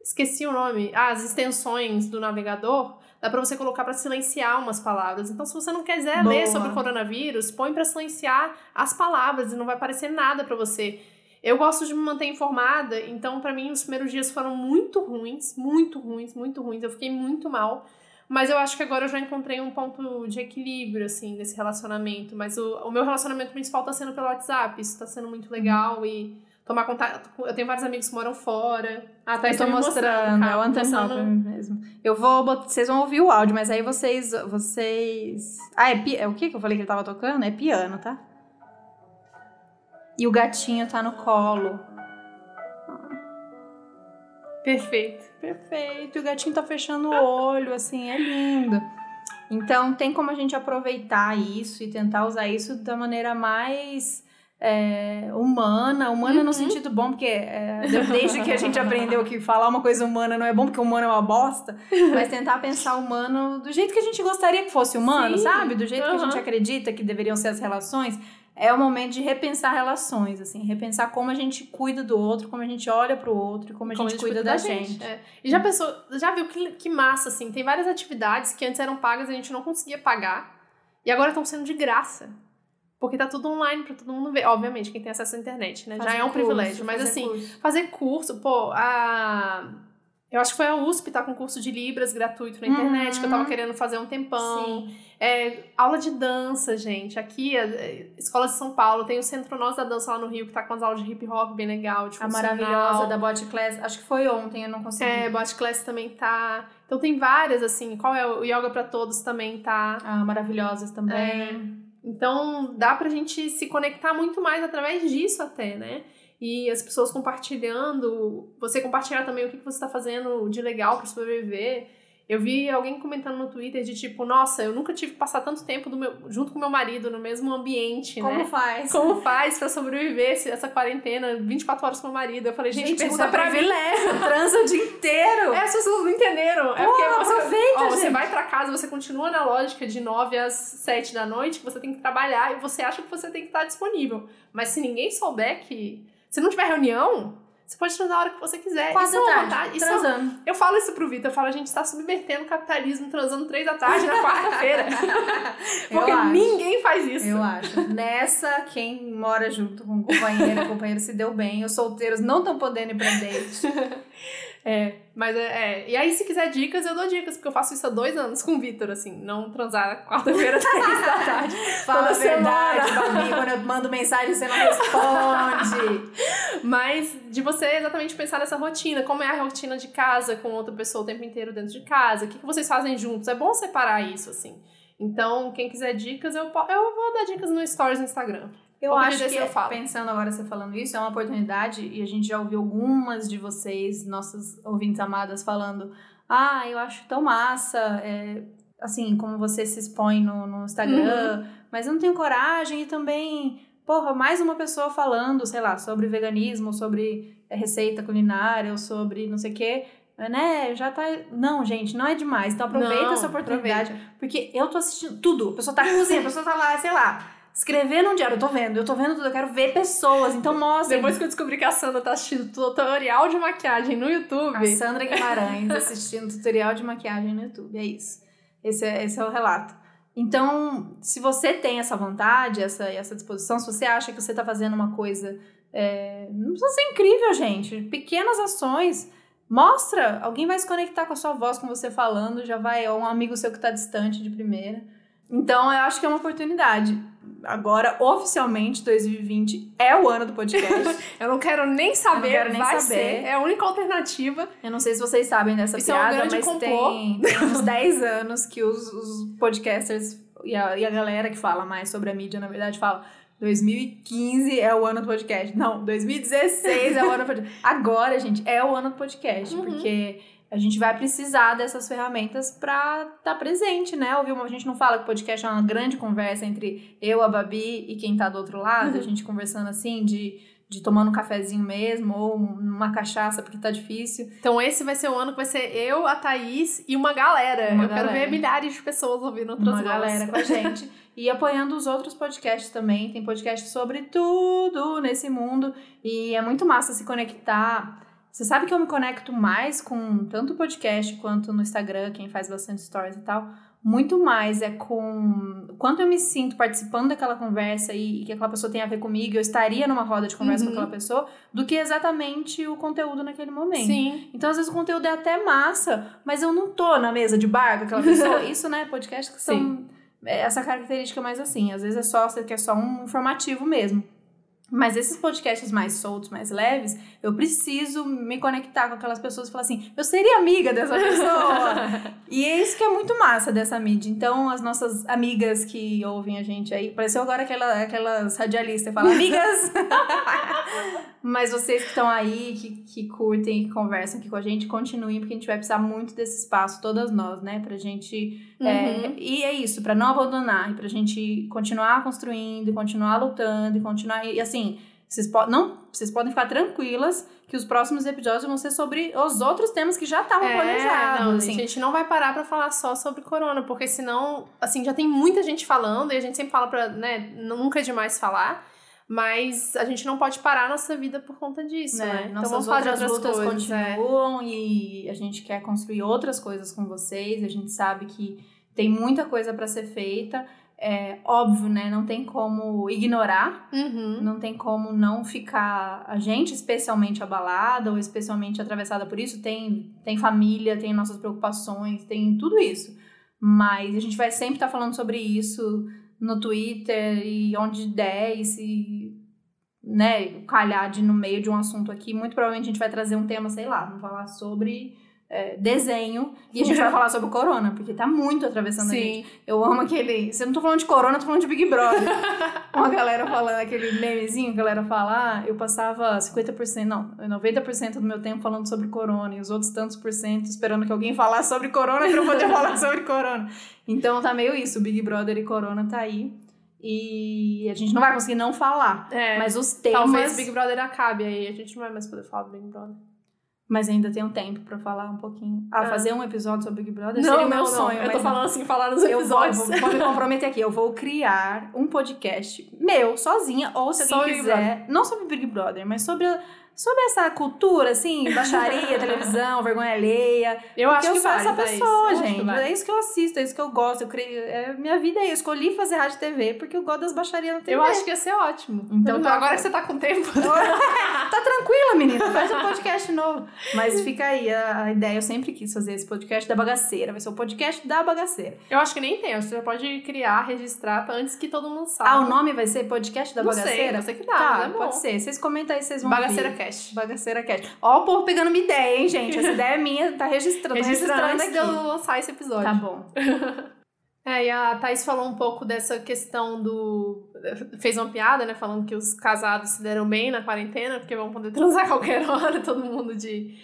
Esqueci o nome. Ah, as extensões do navegador. dá para você colocar para silenciar umas palavras. Então, se você não quiser Boa. ler sobre o coronavírus, põe para silenciar as palavras e não vai aparecer nada para você. Eu gosto de me manter informada, então para mim os primeiros dias foram muito ruins, muito ruins, muito ruins. Eu fiquei muito mal. Mas eu acho que agora eu já encontrei um ponto de equilíbrio, assim, nesse relacionamento. Mas o, o meu relacionamento principal tá sendo pelo WhatsApp. Isso tá sendo muito legal e tomar contato. Eu tenho vários amigos que moram fora. Ah, tá Eu tô me mostrando, é o mostrando- Hopper mesmo. Eu vou vocês vão ouvir o áudio, mas aí vocês vocês Ah, é, pi... é o que que eu falei que ele tava tocando? É piano, tá? E o gatinho tá no colo. Perfeito. Perfeito. E o gatinho tá fechando o olho, assim, é lindo. Então, tem como a gente aproveitar isso e tentar usar isso da maneira mais é, humana. Humana Uhum. no sentido bom, porque é, de- desde que a gente aprendeu que falar uma coisa humana não é bom, porque humano é uma bosta. Mas tentar pensar humano do jeito que a gente gostaria que fosse humano, Sim. sabe? Do jeito que a gente acredita que deveriam ser as relações. É o momento de repensar relações, assim. Repensar como a gente cuida do outro, como a gente olha pro outro e como a Como gente cuida da gente. É. E já pensou, já viu que, que massa, assim? Tem várias atividades que antes eram pagas e a gente não conseguia pagar. E agora estão sendo de graça. Porque tá tudo online pra todo mundo ver. Obviamente, quem tem acesso à internet, né? já Fazer é um curso, privilégio. Mas fazer assim, curso. fazer curso, pô, a. Eu acho que foi a USP, tá com curso de Libras gratuito na Uhum. internet, que eu tava querendo fazer um tempão. Sim. É, aula de dança, gente. Aqui, a, a Escola de São Paulo, tem o Centro Nós da Dança lá no Rio, que tá com as aulas de hip hop bem legal, de A maravilhosa da Bot Class, acho que foi ontem, eu não consegui. É, Bot Class também tá. Então tem várias, assim. Qual é o Yoga pra Todos também tá. Ah, maravilhosas também. É. Então dá pra gente se conectar muito mais através disso até, né? E as pessoas compartilhando, você compartilhar também o que você tá fazendo de legal pra sobreviver. Eu vi alguém comentando no Twitter de tipo, nossa, eu nunca tive que passar tanto tempo meu, junto com meu marido no mesmo ambiente, Como né? faz? Como faz pra sobreviver essa quarentena 24 horas com meu marido? Eu falei, gente, Gente, pergunta é pra mim. privilégio, transa o dia inteiro. É, as pessoas não entenderam. é Pô, porque você, aproveita, ó, você gente. vai pra casa, você continua na lógica de 9 às 7 da noite, que você tem que trabalhar e você acha que você tem que estar disponível. Mas se ninguém souber que. Se não tiver reunião, você pode transar a hora que você quiser. Quatro isso é da uma tarde, vantagem. Isso é- transando. eu falo isso pro Vitor, eu falo, a gente tá subvertendo o capitalismo transando 3 da tarde na quarta-feira. Porque acho. ninguém faz isso. Eu acho. Nessa, quem mora junto com o companheiro e companheiro se deu bem. Os solteiros não estão podendo ir pra date. É, mas é, é. E aí, se quiser dicas, eu dou dicas, porque eu faço isso há dois anos com o Vitor, assim, não transar quarta-feira, três da tarde. Fala a verdade. Babi. Quando eu mando mensagem, você não responde. Mas de você exatamente pensar nessa rotina, como é a rotina de casa com outra pessoa o tempo inteiro dentro de casa, o que, que vocês fazem juntos. É bom separar isso, assim. Então, quem quiser dicas, eu, eu vou dar dicas no Stories no Instagram. Eu acho que, eu falo. pensando agora você falando isso, é uma oportunidade, e a gente já ouviu algumas de vocês, nossas ouvintes amadas, falando: Ah, eu acho tão massa, é, assim, como você se expõe no, no Instagram, mas eu não tenho coragem, e também, porra, mais uma pessoa falando, sei lá, sobre veganismo, sobre é, receita culinária, ou sobre não sei o quê. Né, já tá. Não, gente, não é demais. Então aproveita Não, essa oportunidade. aproveita. Porque eu tô assistindo tudo. A pessoa tá cozinhando, a pessoa tá lá, sei lá, escrevendo um diário. Eu tô vendo, eu tô vendo tudo, eu quero ver pessoas. Então mostra. Depois que eu descobri que a Sandra tá assistindo tutorial de maquiagem no YouTube. A Sandra Guimarães assistindo tutorial de maquiagem no YouTube. É isso. Esse é, esse é o relato. Então, se você tem essa vontade, essa, essa disposição, se você acha que você tá fazendo uma coisa. é, não precisa ser incrível, gente. Pequenas ações. Mostra. Alguém vai se conectar com a sua voz, com você falando, já vai. Ou um amigo seu que tá distante de primeira. Então, eu acho que é uma oportunidade. Agora, oficialmente, 2020 é o ano do podcast. Eu não quero nem saber, quero nem vai saber. ser. É a única alternativa. Eu não sei se vocês sabem dessa Isso é um piada, grande mas complô. tem, tem uns 10 anos que os, os podcasters e a, e a galera que fala mais sobre a mídia, na verdade, fala 2015 é o ano do podcast. Não, 2016 é o ano do podcast. Agora, gente, é o ano do podcast, Uhum. porque a gente vai precisar dessas ferramentas pra estar presente, né? Ouvir uma, a gente não fala que podcast é uma grande conversa entre eu, a Babi e quem tá do outro lado, Uhum. a gente conversando assim de de tomando um cafezinho mesmo, ou uma cachaça porque tá difícil. Então esse vai ser o ano que vai ser eu, a Thaís e uma galera. Uma eu quero galera. ver milhares de pessoas ouvindo outras uma galera com a gente. E apoiando os outros podcasts também. Tem podcast sobre tudo nesse mundo. E é muito massa se conectar. Você sabe que eu me conecto mais com tanto o podcast quanto no Instagram, quem faz bastante stories e tal. Muito mais é com quanto eu me sinto participando daquela conversa e, e que aquela pessoa tem a ver comigo, eu estaria numa roda de conversa Uhum. com aquela pessoa, do que exatamente o conteúdo naquele momento. Sim. Então, às vezes, o conteúdo é até massa, mas eu não tô na mesa de bar com aquela pessoa. Isso, né? Podcasts que são Sim. é, essa característica mais assim. Às vezes é só, você quer só um informativo mesmo. Mas esses podcasts mais soltos, mais leves, eu preciso me conectar com aquelas pessoas e falar assim, eu seria amiga dessa pessoa. e é isso que é muito massa dessa mídia. Então, as nossas amigas que ouvem a gente aí, pareceu agora aquela, aquelas radialistas, fala amigas! Mas vocês que estão aí, que, que curtem, que conversam aqui com a gente, continuem, porque a gente vai precisar muito desse espaço, todas nós, né? Pra gente. é, Uhum. e é isso, pra não abandonar, e pra gente continuar construindo, e continuar lutando, e continuar. E assim, vocês, po não, vocês podem ficar tranquilas que os próximos episódios vão ser sobre os outros temas que já estavam É, planejados. não, assim. a gente não vai parar pra falar só sobre corona, porque senão, assim, já tem muita gente falando e a gente sempre fala pra, né, nunca é demais falar, mas a gente não pode parar a nossa vida por conta disso, né? né? Então vamos falar de outras lutas coisas, é. continuam e a gente quer construir outras coisas com vocês. A gente sabe que tem muita coisa para ser feita. É óbvio, né? Não tem como ignorar, Uhum. não tem como não ficar a gente especialmente abalada ou especialmente atravessada por isso. Tem, tem família, tem nossas preocupações, tem tudo isso. Mas a gente vai sempre estar falando sobre isso no Twitter e onde der, e se né, calhar de no meio de um assunto aqui, muito provavelmente a gente vai trazer um tema, sei lá, vamos falar sobre é, desenho e a gente vai falar sobre corona, porque tá muito atravessando a gente. Sim. Eu amo aquele. Você não tô falando de corona, eu tô falando de Big Brother. Uma galera falando, aquele memezinho, a galera fala, ah, eu passava 50%, não, 90% do meu tempo falando sobre corona, e os outros tantos por cento esperando que alguém falasse sobre corona pra eu poder falar sobre corona. Então tá meio isso, Big Brother e corona tá aí. E a gente não vai conseguir não falar. É, Mas os temas. talvez Big Brother acabe aí, a gente não vai mais poder falar do Big Brother. Mas ainda um tempo pra falar um pouquinho. Ah, Ah. fazer um episódio sobre Big Brother seria o meu sonho. Eu tô falando assim, falar nos Eu vou, episódios. vou, vou me comprometer aqui. Eu vou criar um podcast meu, sozinha, ou se alguém Sobre quiser. Não sobre Big Brother, mas sobre, sobre essa cultura, assim, baixaria, televisão, vergonha alheia. Eu acho eu que sou vai, essa pessoa, Eu que gente. É isso que eu assisto, é isso que eu gosto. Eu criei, é, minha vida é isso. Eu escolhi fazer rádio e TV porque eu gosto das baixarias na TV. Eu acho que ia ser ótimo. Então tá- agora que você tá com tempo. tá tranquila, menina. Faz um podcast novo. Mas fica aí a, a ideia. Eu sempre quis fazer esse podcast da bagaceira. Vai ser o podcast da bagaceira. Eu acho que nem tem. Você já pode criar, registrar pra antes que todo mundo saiba. Ah, o nome vai ser podcast da Não bagaceira? sei, você que dá, Tá, é pode ser. Vocês comentam aí, vocês vão Bagaceira ver. Cast. Bagaceira Cast. Ó o povo pegando minha ideia, hein, gente? Essa ideia é minha, tá registrando. tô Registrando registrando antes de eu lançar esse episódio. Tá bom. É, e a Thaís falou um pouco dessa questão do. Fez uma piada, né? Falando que os casados se deram bem na quarentena, porque vão poder transar a qualquer hora, todo mundo de,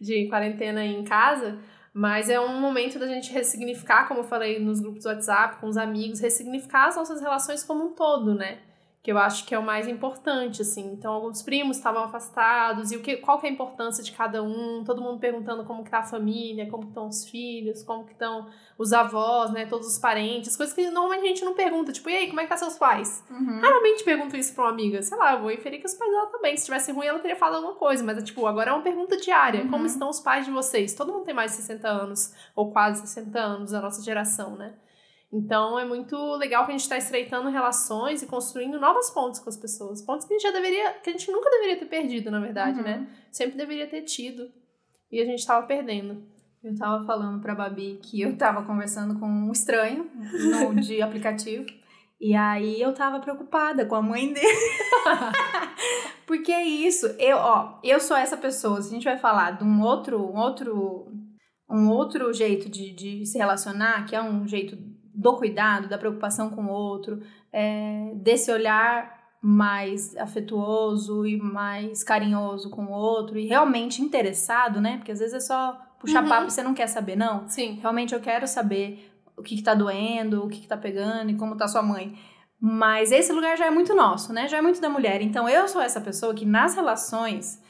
de quarentena em casa. Mas é um momento da gente ressignificar, como eu falei nos grupos do WhatsApp, com os amigos, ressignificar as nossas relações como um todo, né? Que eu acho que é o mais importante, assim. Então, alguns primos estavam afastados, e o que, qual que é a importância de cada um, todo mundo perguntando como que tá a família, como que estão os filhos, como que estão os avós, né, todos os parentes, coisas que normalmente a gente não pergunta, tipo, e aí, como é que tá seus pais? Uhum. Raramente pergunto isso pra uma amiga, sei lá, eu vou inferir que os pais dela também, se tivesse ruim ela teria falado alguma coisa, mas é tipo, agora é uma pergunta diária, Uhum. como estão os pais de vocês? Todo mundo tem mais de 60 anos, ou quase 60 anos, da nossa geração, né? Então é muito legal que a gente está estreitando relações e construindo novas pontes com as pessoas. Pontes que a gente já deveria, que a gente nunca deveria ter perdido, na verdade, Uhum. né? Sempre deveria ter tido. E a gente tava perdendo. Eu tava falando pra Babi que eu tava conversando com um estranho no, de aplicativo. E aí eu tava preocupada com a mãe dele. Porque é isso. Eu, ó, eu sou essa pessoa. Se a gente vai falar de um outro, um outro, um outro jeito de, de se relacionar, que é um jeito do cuidado, da preocupação com o outro, é, desse olhar mais afetuoso e mais carinhoso com o outro e realmente interessado, né? Porque às vezes é só puxar Uhum. papo e você não quer saber, não. Sim. Realmente eu quero saber o que, que tá doendo, o que, que tá pegando e como tá sua mãe. Mas esse lugar já é muito nosso, né? Já é muito da mulher. Então eu sou essa pessoa que nas relações,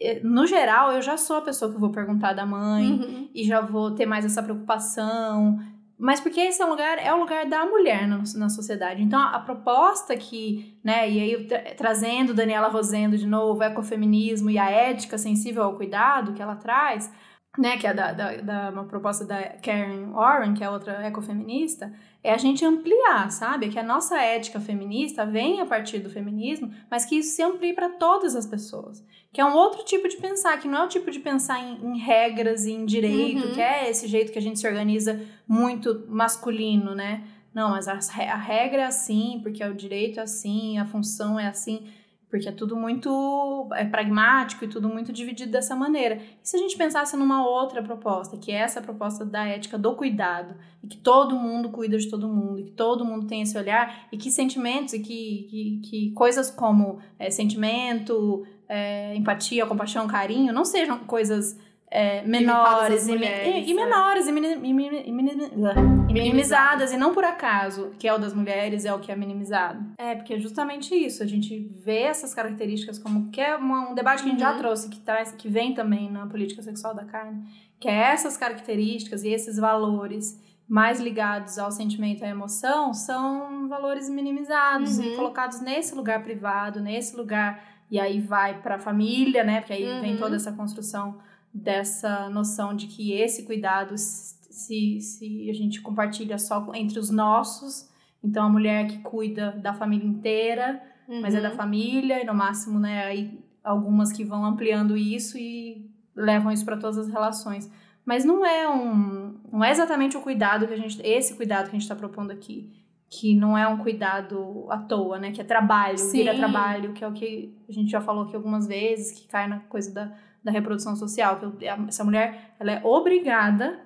eh, no geral, eu já sou a pessoa que vou perguntar da mãe Uhum. e já vou ter mais essa preocupação. Mas porque esse é lugar, é o lugar da mulher na, na sociedade. Então, a, a proposta que, né, e aí tra trazendo Daniela Rosendo de novo, o ecofeminismo e a ética sensível ao cuidado que ela traz, né, que é da, da, da, uma proposta da Karen Warren, que é outra ecofeminista, é a gente ampliar, sabe? Que a nossa ética feminista vem a partir do feminismo, mas que isso se amplie para todas as pessoas. Que é um outro tipo de pensar, que não é o tipo de pensar em, em regras e em direito, uhum. que é esse jeito que a gente se organiza muito masculino, né? Não, mas a, a regra é assim, porque o direito é assim, a função é assim porque é tudo muito é pragmático e tudo muito dividido dessa maneira. E se a gente pensasse numa outra proposta, que é essa proposta da ética do cuidado, e que todo mundo cuida de todo mundo, e que todo mundo tem esse olhar, e que sentimentos, e que, que, que coisas como é, sentimento, é, empatia, compaixão, carinho, não sejam coisas é, menores e, mulheres, e, e, menores e, e, minimizadas e não por acaso que é o das mulheres é o que é minimizado é porque é justamente isso a gente vê essas características como que é um debate que a gente uhum. já trouxe que traz que vem também na política sexual da carne que é essas características e esses valores mais ligados ao sentimento e à emoção são valores minimizados uhum. e colocados nesse lugar privado nesse lugar e aí vai para a família né porque aí uhum. vem toda essa construção dessa noção de que esse cuidado, se, se a gente compartilha só entre os nossos, então a mulher que cuida da família inteira, uhum. mas é da uhum. família, e no máximo, né, aí algumas que vão ampliando isso e levam isso para todas as relações. Mas não é um, não é exatamente o cuidado que a gente, esse cuidado que a gente está propondo aqui, que não é um cuidado à toa, né, que é trabalho, Sim. vira trabalho, que é o que a gente já falou aqui algumas vezes, que cai na coisa da da reprodução social, que essa mulher ela é obrigada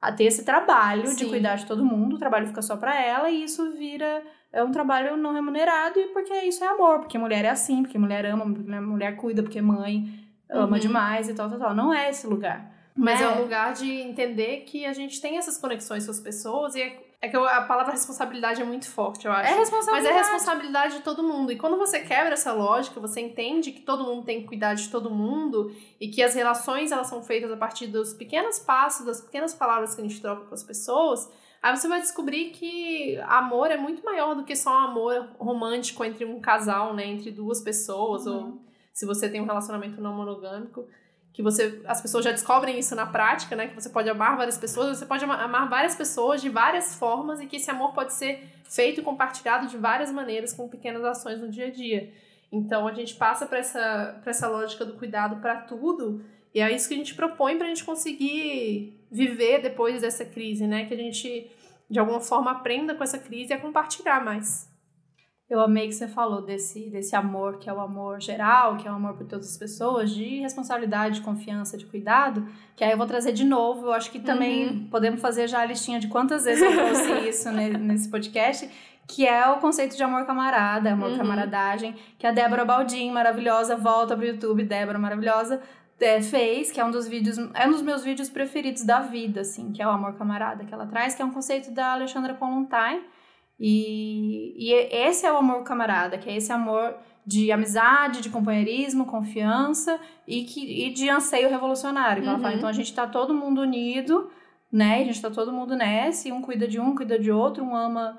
a ter esse trabalho Sim. de cuidar de todo mundo, o trabalho fica só para ela e isso vira é um trabalho não remunerado e porque isso é amor, porque mulher é assim, porque mulher ama, porque mulher cuida, porque mãe ama uhum. demais e tal, tal, tal. Não é esse lugar. Mas é. é um lugar de entender que a gente tem essas conexões com as pessoas e é é que a palavra responsabilidade é muito forte, eu acho. É responsabilidade. Mas é responsabilidade de todo mundo. E quando você quebra essa lógica, você entende que todo mundo tem que cuidar de todo mundo e que as relações elas são feitas a partir dos pequenos passos, das pequenas palavras que a gente troca com as pessoas. Aí você vai descobrir que amor é muito maior do que só um amor romântico entre um casal, né? Entre duas pessoas, uhum. ou se você tem um relacionamento não monogâmico que você as pessoas já descobrem isso na prática, né? Que você pode amar várias pessoas, você pode amar várias pessoas de várias formas e que esse amor pode ser feito e compartilhado de várias maneiras com pequenas ações no dia a dia. Então a gente passa para essa para essa lógica do cuidado para tudo e é isso que a gente propõe para a gente conseguir viver depois dessa crise, né? Que a gente de alguma forma aprenda com essa crise e a compartilhar mais. Eu amei que você falou desse, desse amor, que é o amor geral, que é o amor por todas as pessoas, de responsabilidade, de confiança, de cuidado, que aí eu vou trazer de novo. Eu acho que também uhum. podemos fazer já a listinha de quantas vezes eu trouxe isso nesse podcast, que é o conceito de amor camarada, amor uhum. camaradagem, que a Débora Baldin, maravilhosa, volta pro YouTube, Débora maravilhosa, é, fez, que é um dos vídeos, é um dos meus vídeos preferidos da vida, assim, que é o amor camarada que ela traz, que é um conceito da Alexandra Kollontai, e, e esse é o amor camarada, que é esse amor de amizade, de companheirismo, confiança e, que, e de anseio revolucionário. Uhum. Fala, então a gente está todo mundo unido, né? A gente está todo mundo nessa, e um cuida de um, cuida de outro, um ama,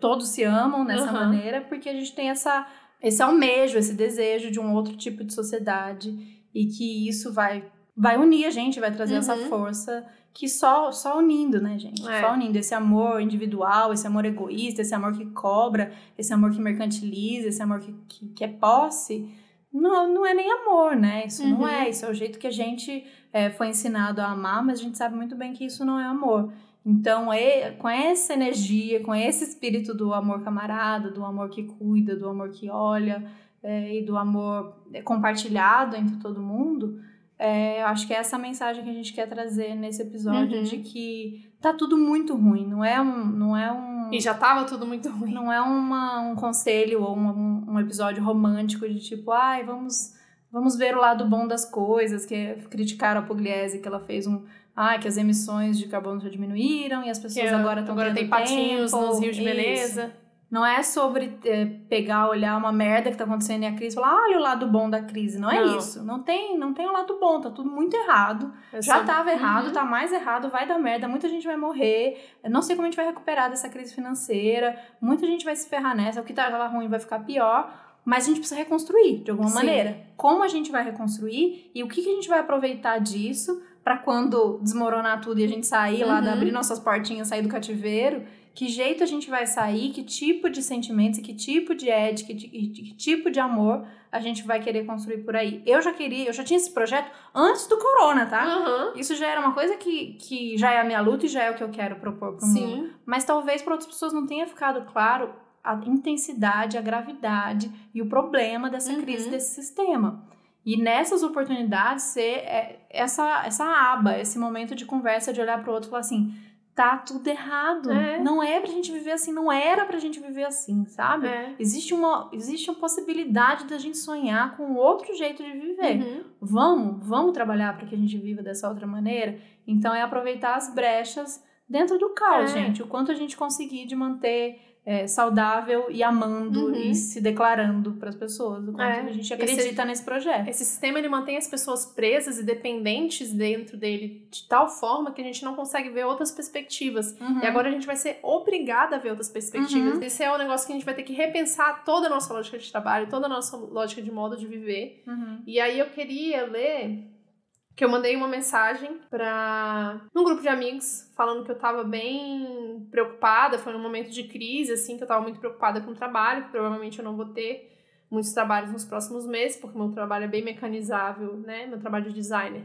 todos se amam nessa uhum. maneira, porque a gente tem essa, esse almejo, esse desejo de um outro tipo de sociedade e que isso vai, vai unir a gente, vai trazer uhum. essa força que só, só unindo, né, gente? É. Só unindo esse amor individual, esse amor egoísta, esse amor que cobra, esse amor que mercantiliza, esse amor que, que, que é posse, não, não é nem amor, né? Isso uhum. não é. Isso é o jeito que a gente é, foi ensinado a amar, mas a gente sabe muito bem que isso não é amor. Então, é, com essa energia, com esse espírito do amor camarada, do amor que cuida, do amor que olha é, e do amor compartilhado entre todo mundo, é, eu acho que é essa mensagem que a gente quer trazer nesse episódio uhum. de que tá tudo muito ruim, não é um, não é um e já tava tudo muito ruim. Não é uma, um conselho ou um, um episódio romântico de tipo, ai, vamos vamos ver o lado bom das coisas, que criticaram a Pugliese que ela fez um ah, que as emissões de carbono já diminuíram e as pessoas que agora estão agora tem patinhos nos rios de beleza. Não é sobre é, pegar, olhar uma merda que tá acontecendo e a crise e falar, olha o lado bom da crise. Não é Não. isso. Não tem, não tem o lado bom, tá tudo muito errado. É Já só- tava errado, Uhum. tá mais errado, vai dar merda, muita gente vai morrer. Eu não sei como a gente vai recuperar dessa crise financeira, muita gente vai se ferrar nessa, o que tava ruim vai ficar pior. Mas a gente precisa reconstruir de alguma Sim. maneira. Como a gente vai reconstruir e o que, que a gente vai aproveitar disso pra quando desmoronar tudo e a gente sair lá, Uhum. de abrir nossas portinhas, sair do cativeiro, que jeito a gente vai sair, que tipo de sentimentos, que tipo de ética, e que tipo de amor a gente vai querer construir por aí. Eu já queria, eu já tinha esse projeto antes do corona, tá? Aham. Isso já era uma coisa que, que já é a minha luta e já é o que eu quero propor pro mundo. Sim. Mas talvez para outras pessoas não tenha ficado claro a intensidade, a gravidade e o problema dessa Uhum. crise desse sistema. E nessas oportunidades ser é, essa, essa aba, esse momento de conversa, de olhar pro outro e falar assim: tá tudo errado. É. Não é pra gente viver assim, não era pra gente viver assim, sabe? É. Existe uma, existe uma possibilidade da gente sonhar com outro jeito de viver. Uhum. Vamos, vamos trabalhar para que a gente viva dessa outra maneira. Então é aproveitar as brechas dentro do caos, É. gente. O quanto a gente conseguir de manter é, saudável e amando Uhum. e se declarando para as pessoas. O quanto É. a gente Esse- acredita nesse projeto. Esse sistema ele mantém as pessoas presas e dependentes dentro dele de tal forma que a gente não consegue ver outras perspectivas. Uhum. E agora a gente vai ser obrigada a ver outras perspectivas. Uhum. Esse é um negócio que a gente vai ter que repensar toda a nossa lógica de trabalho, toda a nossa lógica de modo de viver. Uhum. E aí eu queria ler que eu mandei uma mensagem para num grupo de amigos falando que eu tava bem preocupada, foi num momento de crise assim, que eu tava muito preocupada com o trabalho, que provavelmente eu não vou ter muitos trabalhos nos próximos meses, porque meu trabalho é bem mecanizável, né? Meu trabalho de designer.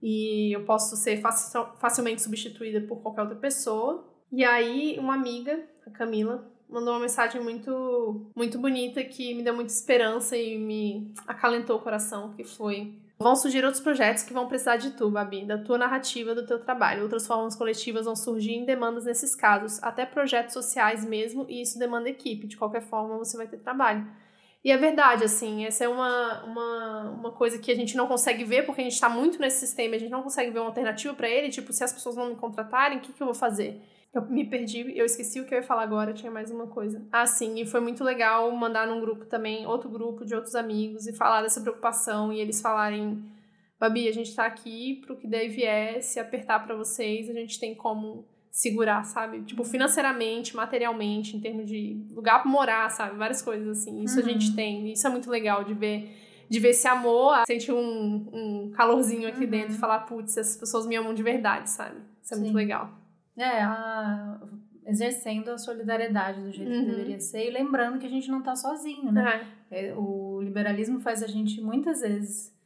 E eu posso ser faci- facilmente substituída por qualquer outra pessoa. E aí, uma amiga, a Camila, mandou uma mensagem muito, muito bonita que me deu muita esperança e me acalentou o coração, que foi... Vão surgir outros projetos que vão precisar de tu, Babi, da tua narrativa, do teu trabalho. Outras formas coletivas vão surgir em demandas nesses casos, até projetos sociais mesmo, e isso demanda equipe. De qualquer forma, você vai ter trabalho. E é verdade, assim, essa é uma, uma, uma coisa que a gente não consegue ver, porque a gente tá muito nesse sistema, a gente não consegue ver uma alternativa para ele, tipo, se as pessoas não me contratarem, o que, que eu vou fazer? Eu me perdi, eu esqueci o que eu ia falar agora, tinha mais uma coisa. Ah, sim, e foi muito legal mandar num grupo também, outro grupo de outros amigos, e falar dessa preocupação, e eles falarem, Babi, a gente tá aqui pro que daí vier, se apertar para vocês, a gente tem como segurar, sabe? Tipo, financeiramente, materialmente, em termos de lugar pra morar, sabe? Várias coisas assim. Isso Uhum. a gente tem, isso é muito legal de ver de ver esse amor, sentir um, um calorzinho aqui Uhum. dentro e falar, putz, essas pessoas me amam de verdade, sabe? Isso é muito Sim. legal. É, a- exercendo a solidariedade do jeito Uhum. que deveria ser e lembrando que a gente não tá sozinho, né? É, O liberalismo faz a gente muitas vezes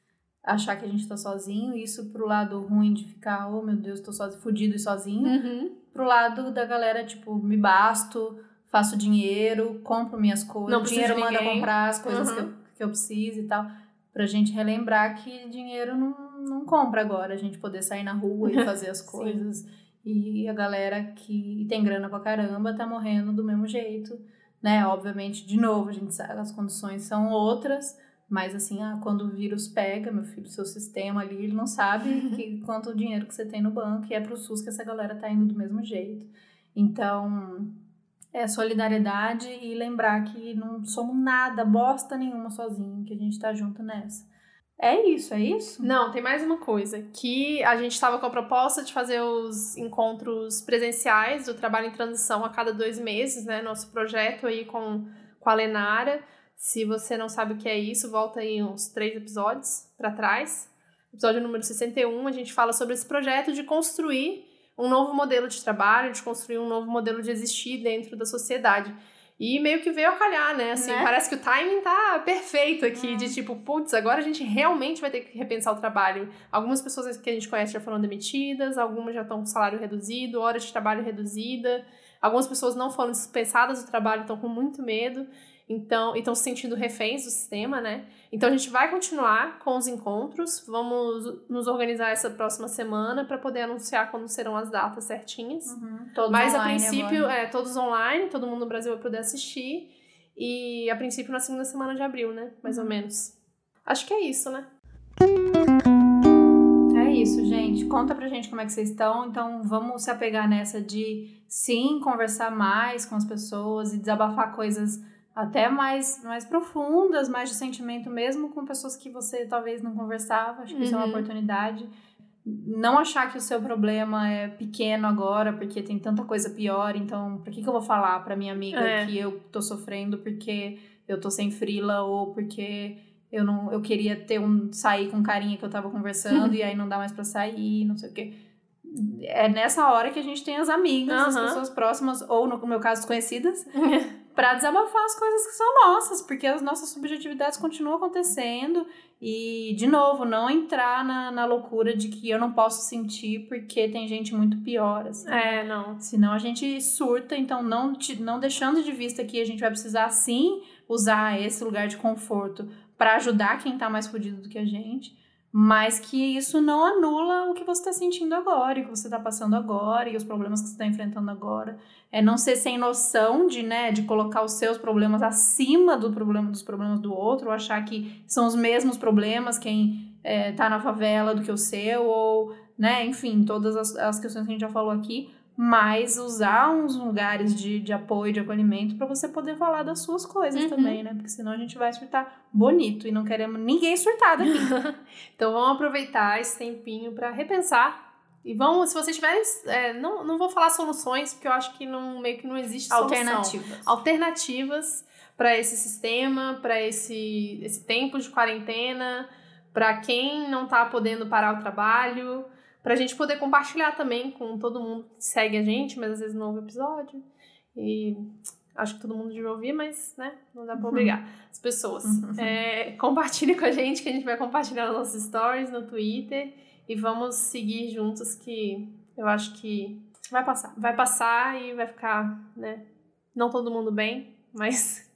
achar que a gente tá sozinho, isso pro lado ruim de ficar, oh meu Deus, tô sozinho, fudido e sozinho, Uhum. pro lado da galera, tipo, me basto, faço dinheiro, compro minhas coisas, Não dinheiro manda comprar as coisas Uhum. que, eu, que eu preciso e tal. Pra gente relembrar que dinheiro não, não compra agora, a gente poder sair na rua e fazer as coisas. E a galera que tem grana pra caramba tá morrendo do mesmo jeito, né? Obviamente, de novo, a gente sabe, as condições são outras, mas assim, ah, quando o vírus pega, meu filho, seu sistema ali, ele não sabe que, quanto dinheiro que você tem no banco e é pro SUS que essa galera tá indo do mesmo jeito. Então, é solidariedade e lembrar que não somos nada, bosta nenhuma sozinho, que a gente tá junto nessa. É isso, é isso? Não, tem mais uma coisa. Que a gente estava com a proposta de fazer os encontros presenciais do trabalho em transição a cada dois meses, né? Nosso projeto aí com, com a Lenara. Se você não sabe o que é isso, volta aí uns três episódios para trás. Episódio número 61, a gente fala sobre esse projeto de construir um novo modelo de trabalho, de construir um novo modelo de existir dentro da sociedade. E meio que veio a calhar, né? Assim, Né? parece que o timing tá perfeito aqui, Hum. de tipo, putz, agora a gente realmente vai ter que repensar o trabalho. Algumas pessoas que a gente conhece já foram demitidas, algumas já estão com salário reduzido, hora de trabalho reduzida. Algumas pessoas não foram dispensadas do trabalho, estão com muito medo. Então, e estão se sentindo reféns do sistema, né? Então a gente vai continuar com os encontros, vamos nos organizar essa próxima semana para poder anunciar quando serão as datas certinhas. Uhum, Mas a princípio, agora. é todos online, todo mundo no Brasil vai poder assistir. E a princípio na segunda semana de abril, né? Mais ou Uhum. menos. Acho que é isso, né? É isso, gente. Conta pra gente como é que vocês estão. Então, vamos se apegar nessa de sim conversar mais com as pessoas e desabafar coisas até mais, mais profundas, mais de sentimento mesmo com pessoas que você talvez não conversava. Acho que uhum. isso é uma uhum. oportunidade. Não achar que o seu problema é pequeno agora, porque tem tanta coisa pior, então por que, que eu vou falar pra minha amiga é. que eu tô sofrendo porque eu tô sem frila ou porque eu não eu queria ter um sair com carinha que eu tava conversando e aí não dá mais para sair, não sei o quê. É nessa hora que a gente tem as amigas, uhum. as pessoas próximas ou no meu caso desconhecidas, para desabafar as coisas que são nossas, porque as nossas subjetividades continuam acontecendo e, de novo, não entrar na, na loucura de que eu não posso sentir porque tem gente muito pior. Assim. É, não. Senão a gente surta, então não, te, não deixando de vista que a gente vai precisar sim usar esse lugar de conforto para ajudar quem tá mais fodido do que a gente, mas que isso não anula o que você está sentindo agora, e o que você está passando agora, e os problemas que você está enfrentando agora. É não ser sem noção de, né, de colocar os seus problemas acima do problema dos problemas do outro, ou achar que são os mesmos problemas quem é, tá na favela do que o seu, ou, né, enfim, todas as, as questões que a gente já falou aqui, mas usar uns lugares de, de apoio, de acolhimento, para você poder falar das suas coisas uhum. também, né? Porque senão a gente vai surtar bonito e não queremos ninguém surtado aqui. então vamos aproveitar esse tempinho para repensar. E vamos, se vocês tiverem. É, não, não vou falar soluções, porque eu acho que não, meio que não existe Alternativas. Solução. Alternativas para esse sistema, para esse, esse tempo de quarentena, para quem não está podendo parar o trabalho pra gente poder compartilhar também com todo mundo que segue a gente, mas às vezes não ouve episódio. E acho que todo mundo devia ouvir, mas, né, não dá pra uhum. obrigar as pessoas. Uhum. É, compartilhe com a gente, que a gente vai compartilhar nos nossos stories, no Twitter. E vamos seguir juntos, que eu acho que vai passar. Vai passar e vai ficar, né, não todo mundo bem, mas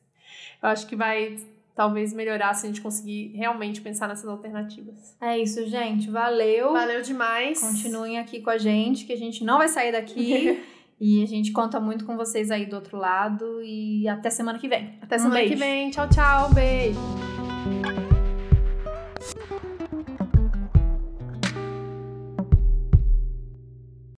eu acho que vai talvez melhorar se a gente conseguir realmente pensar nessas alternativas. É isso, gente. Valeu. Valeu demais. Continuem aqui com a gente, que a gente não vai sair daqui. e a gente conta muito com vocês aí do outro lado. E até semana que vem. Até semana um que vem. Tchau, tchau. Beijo.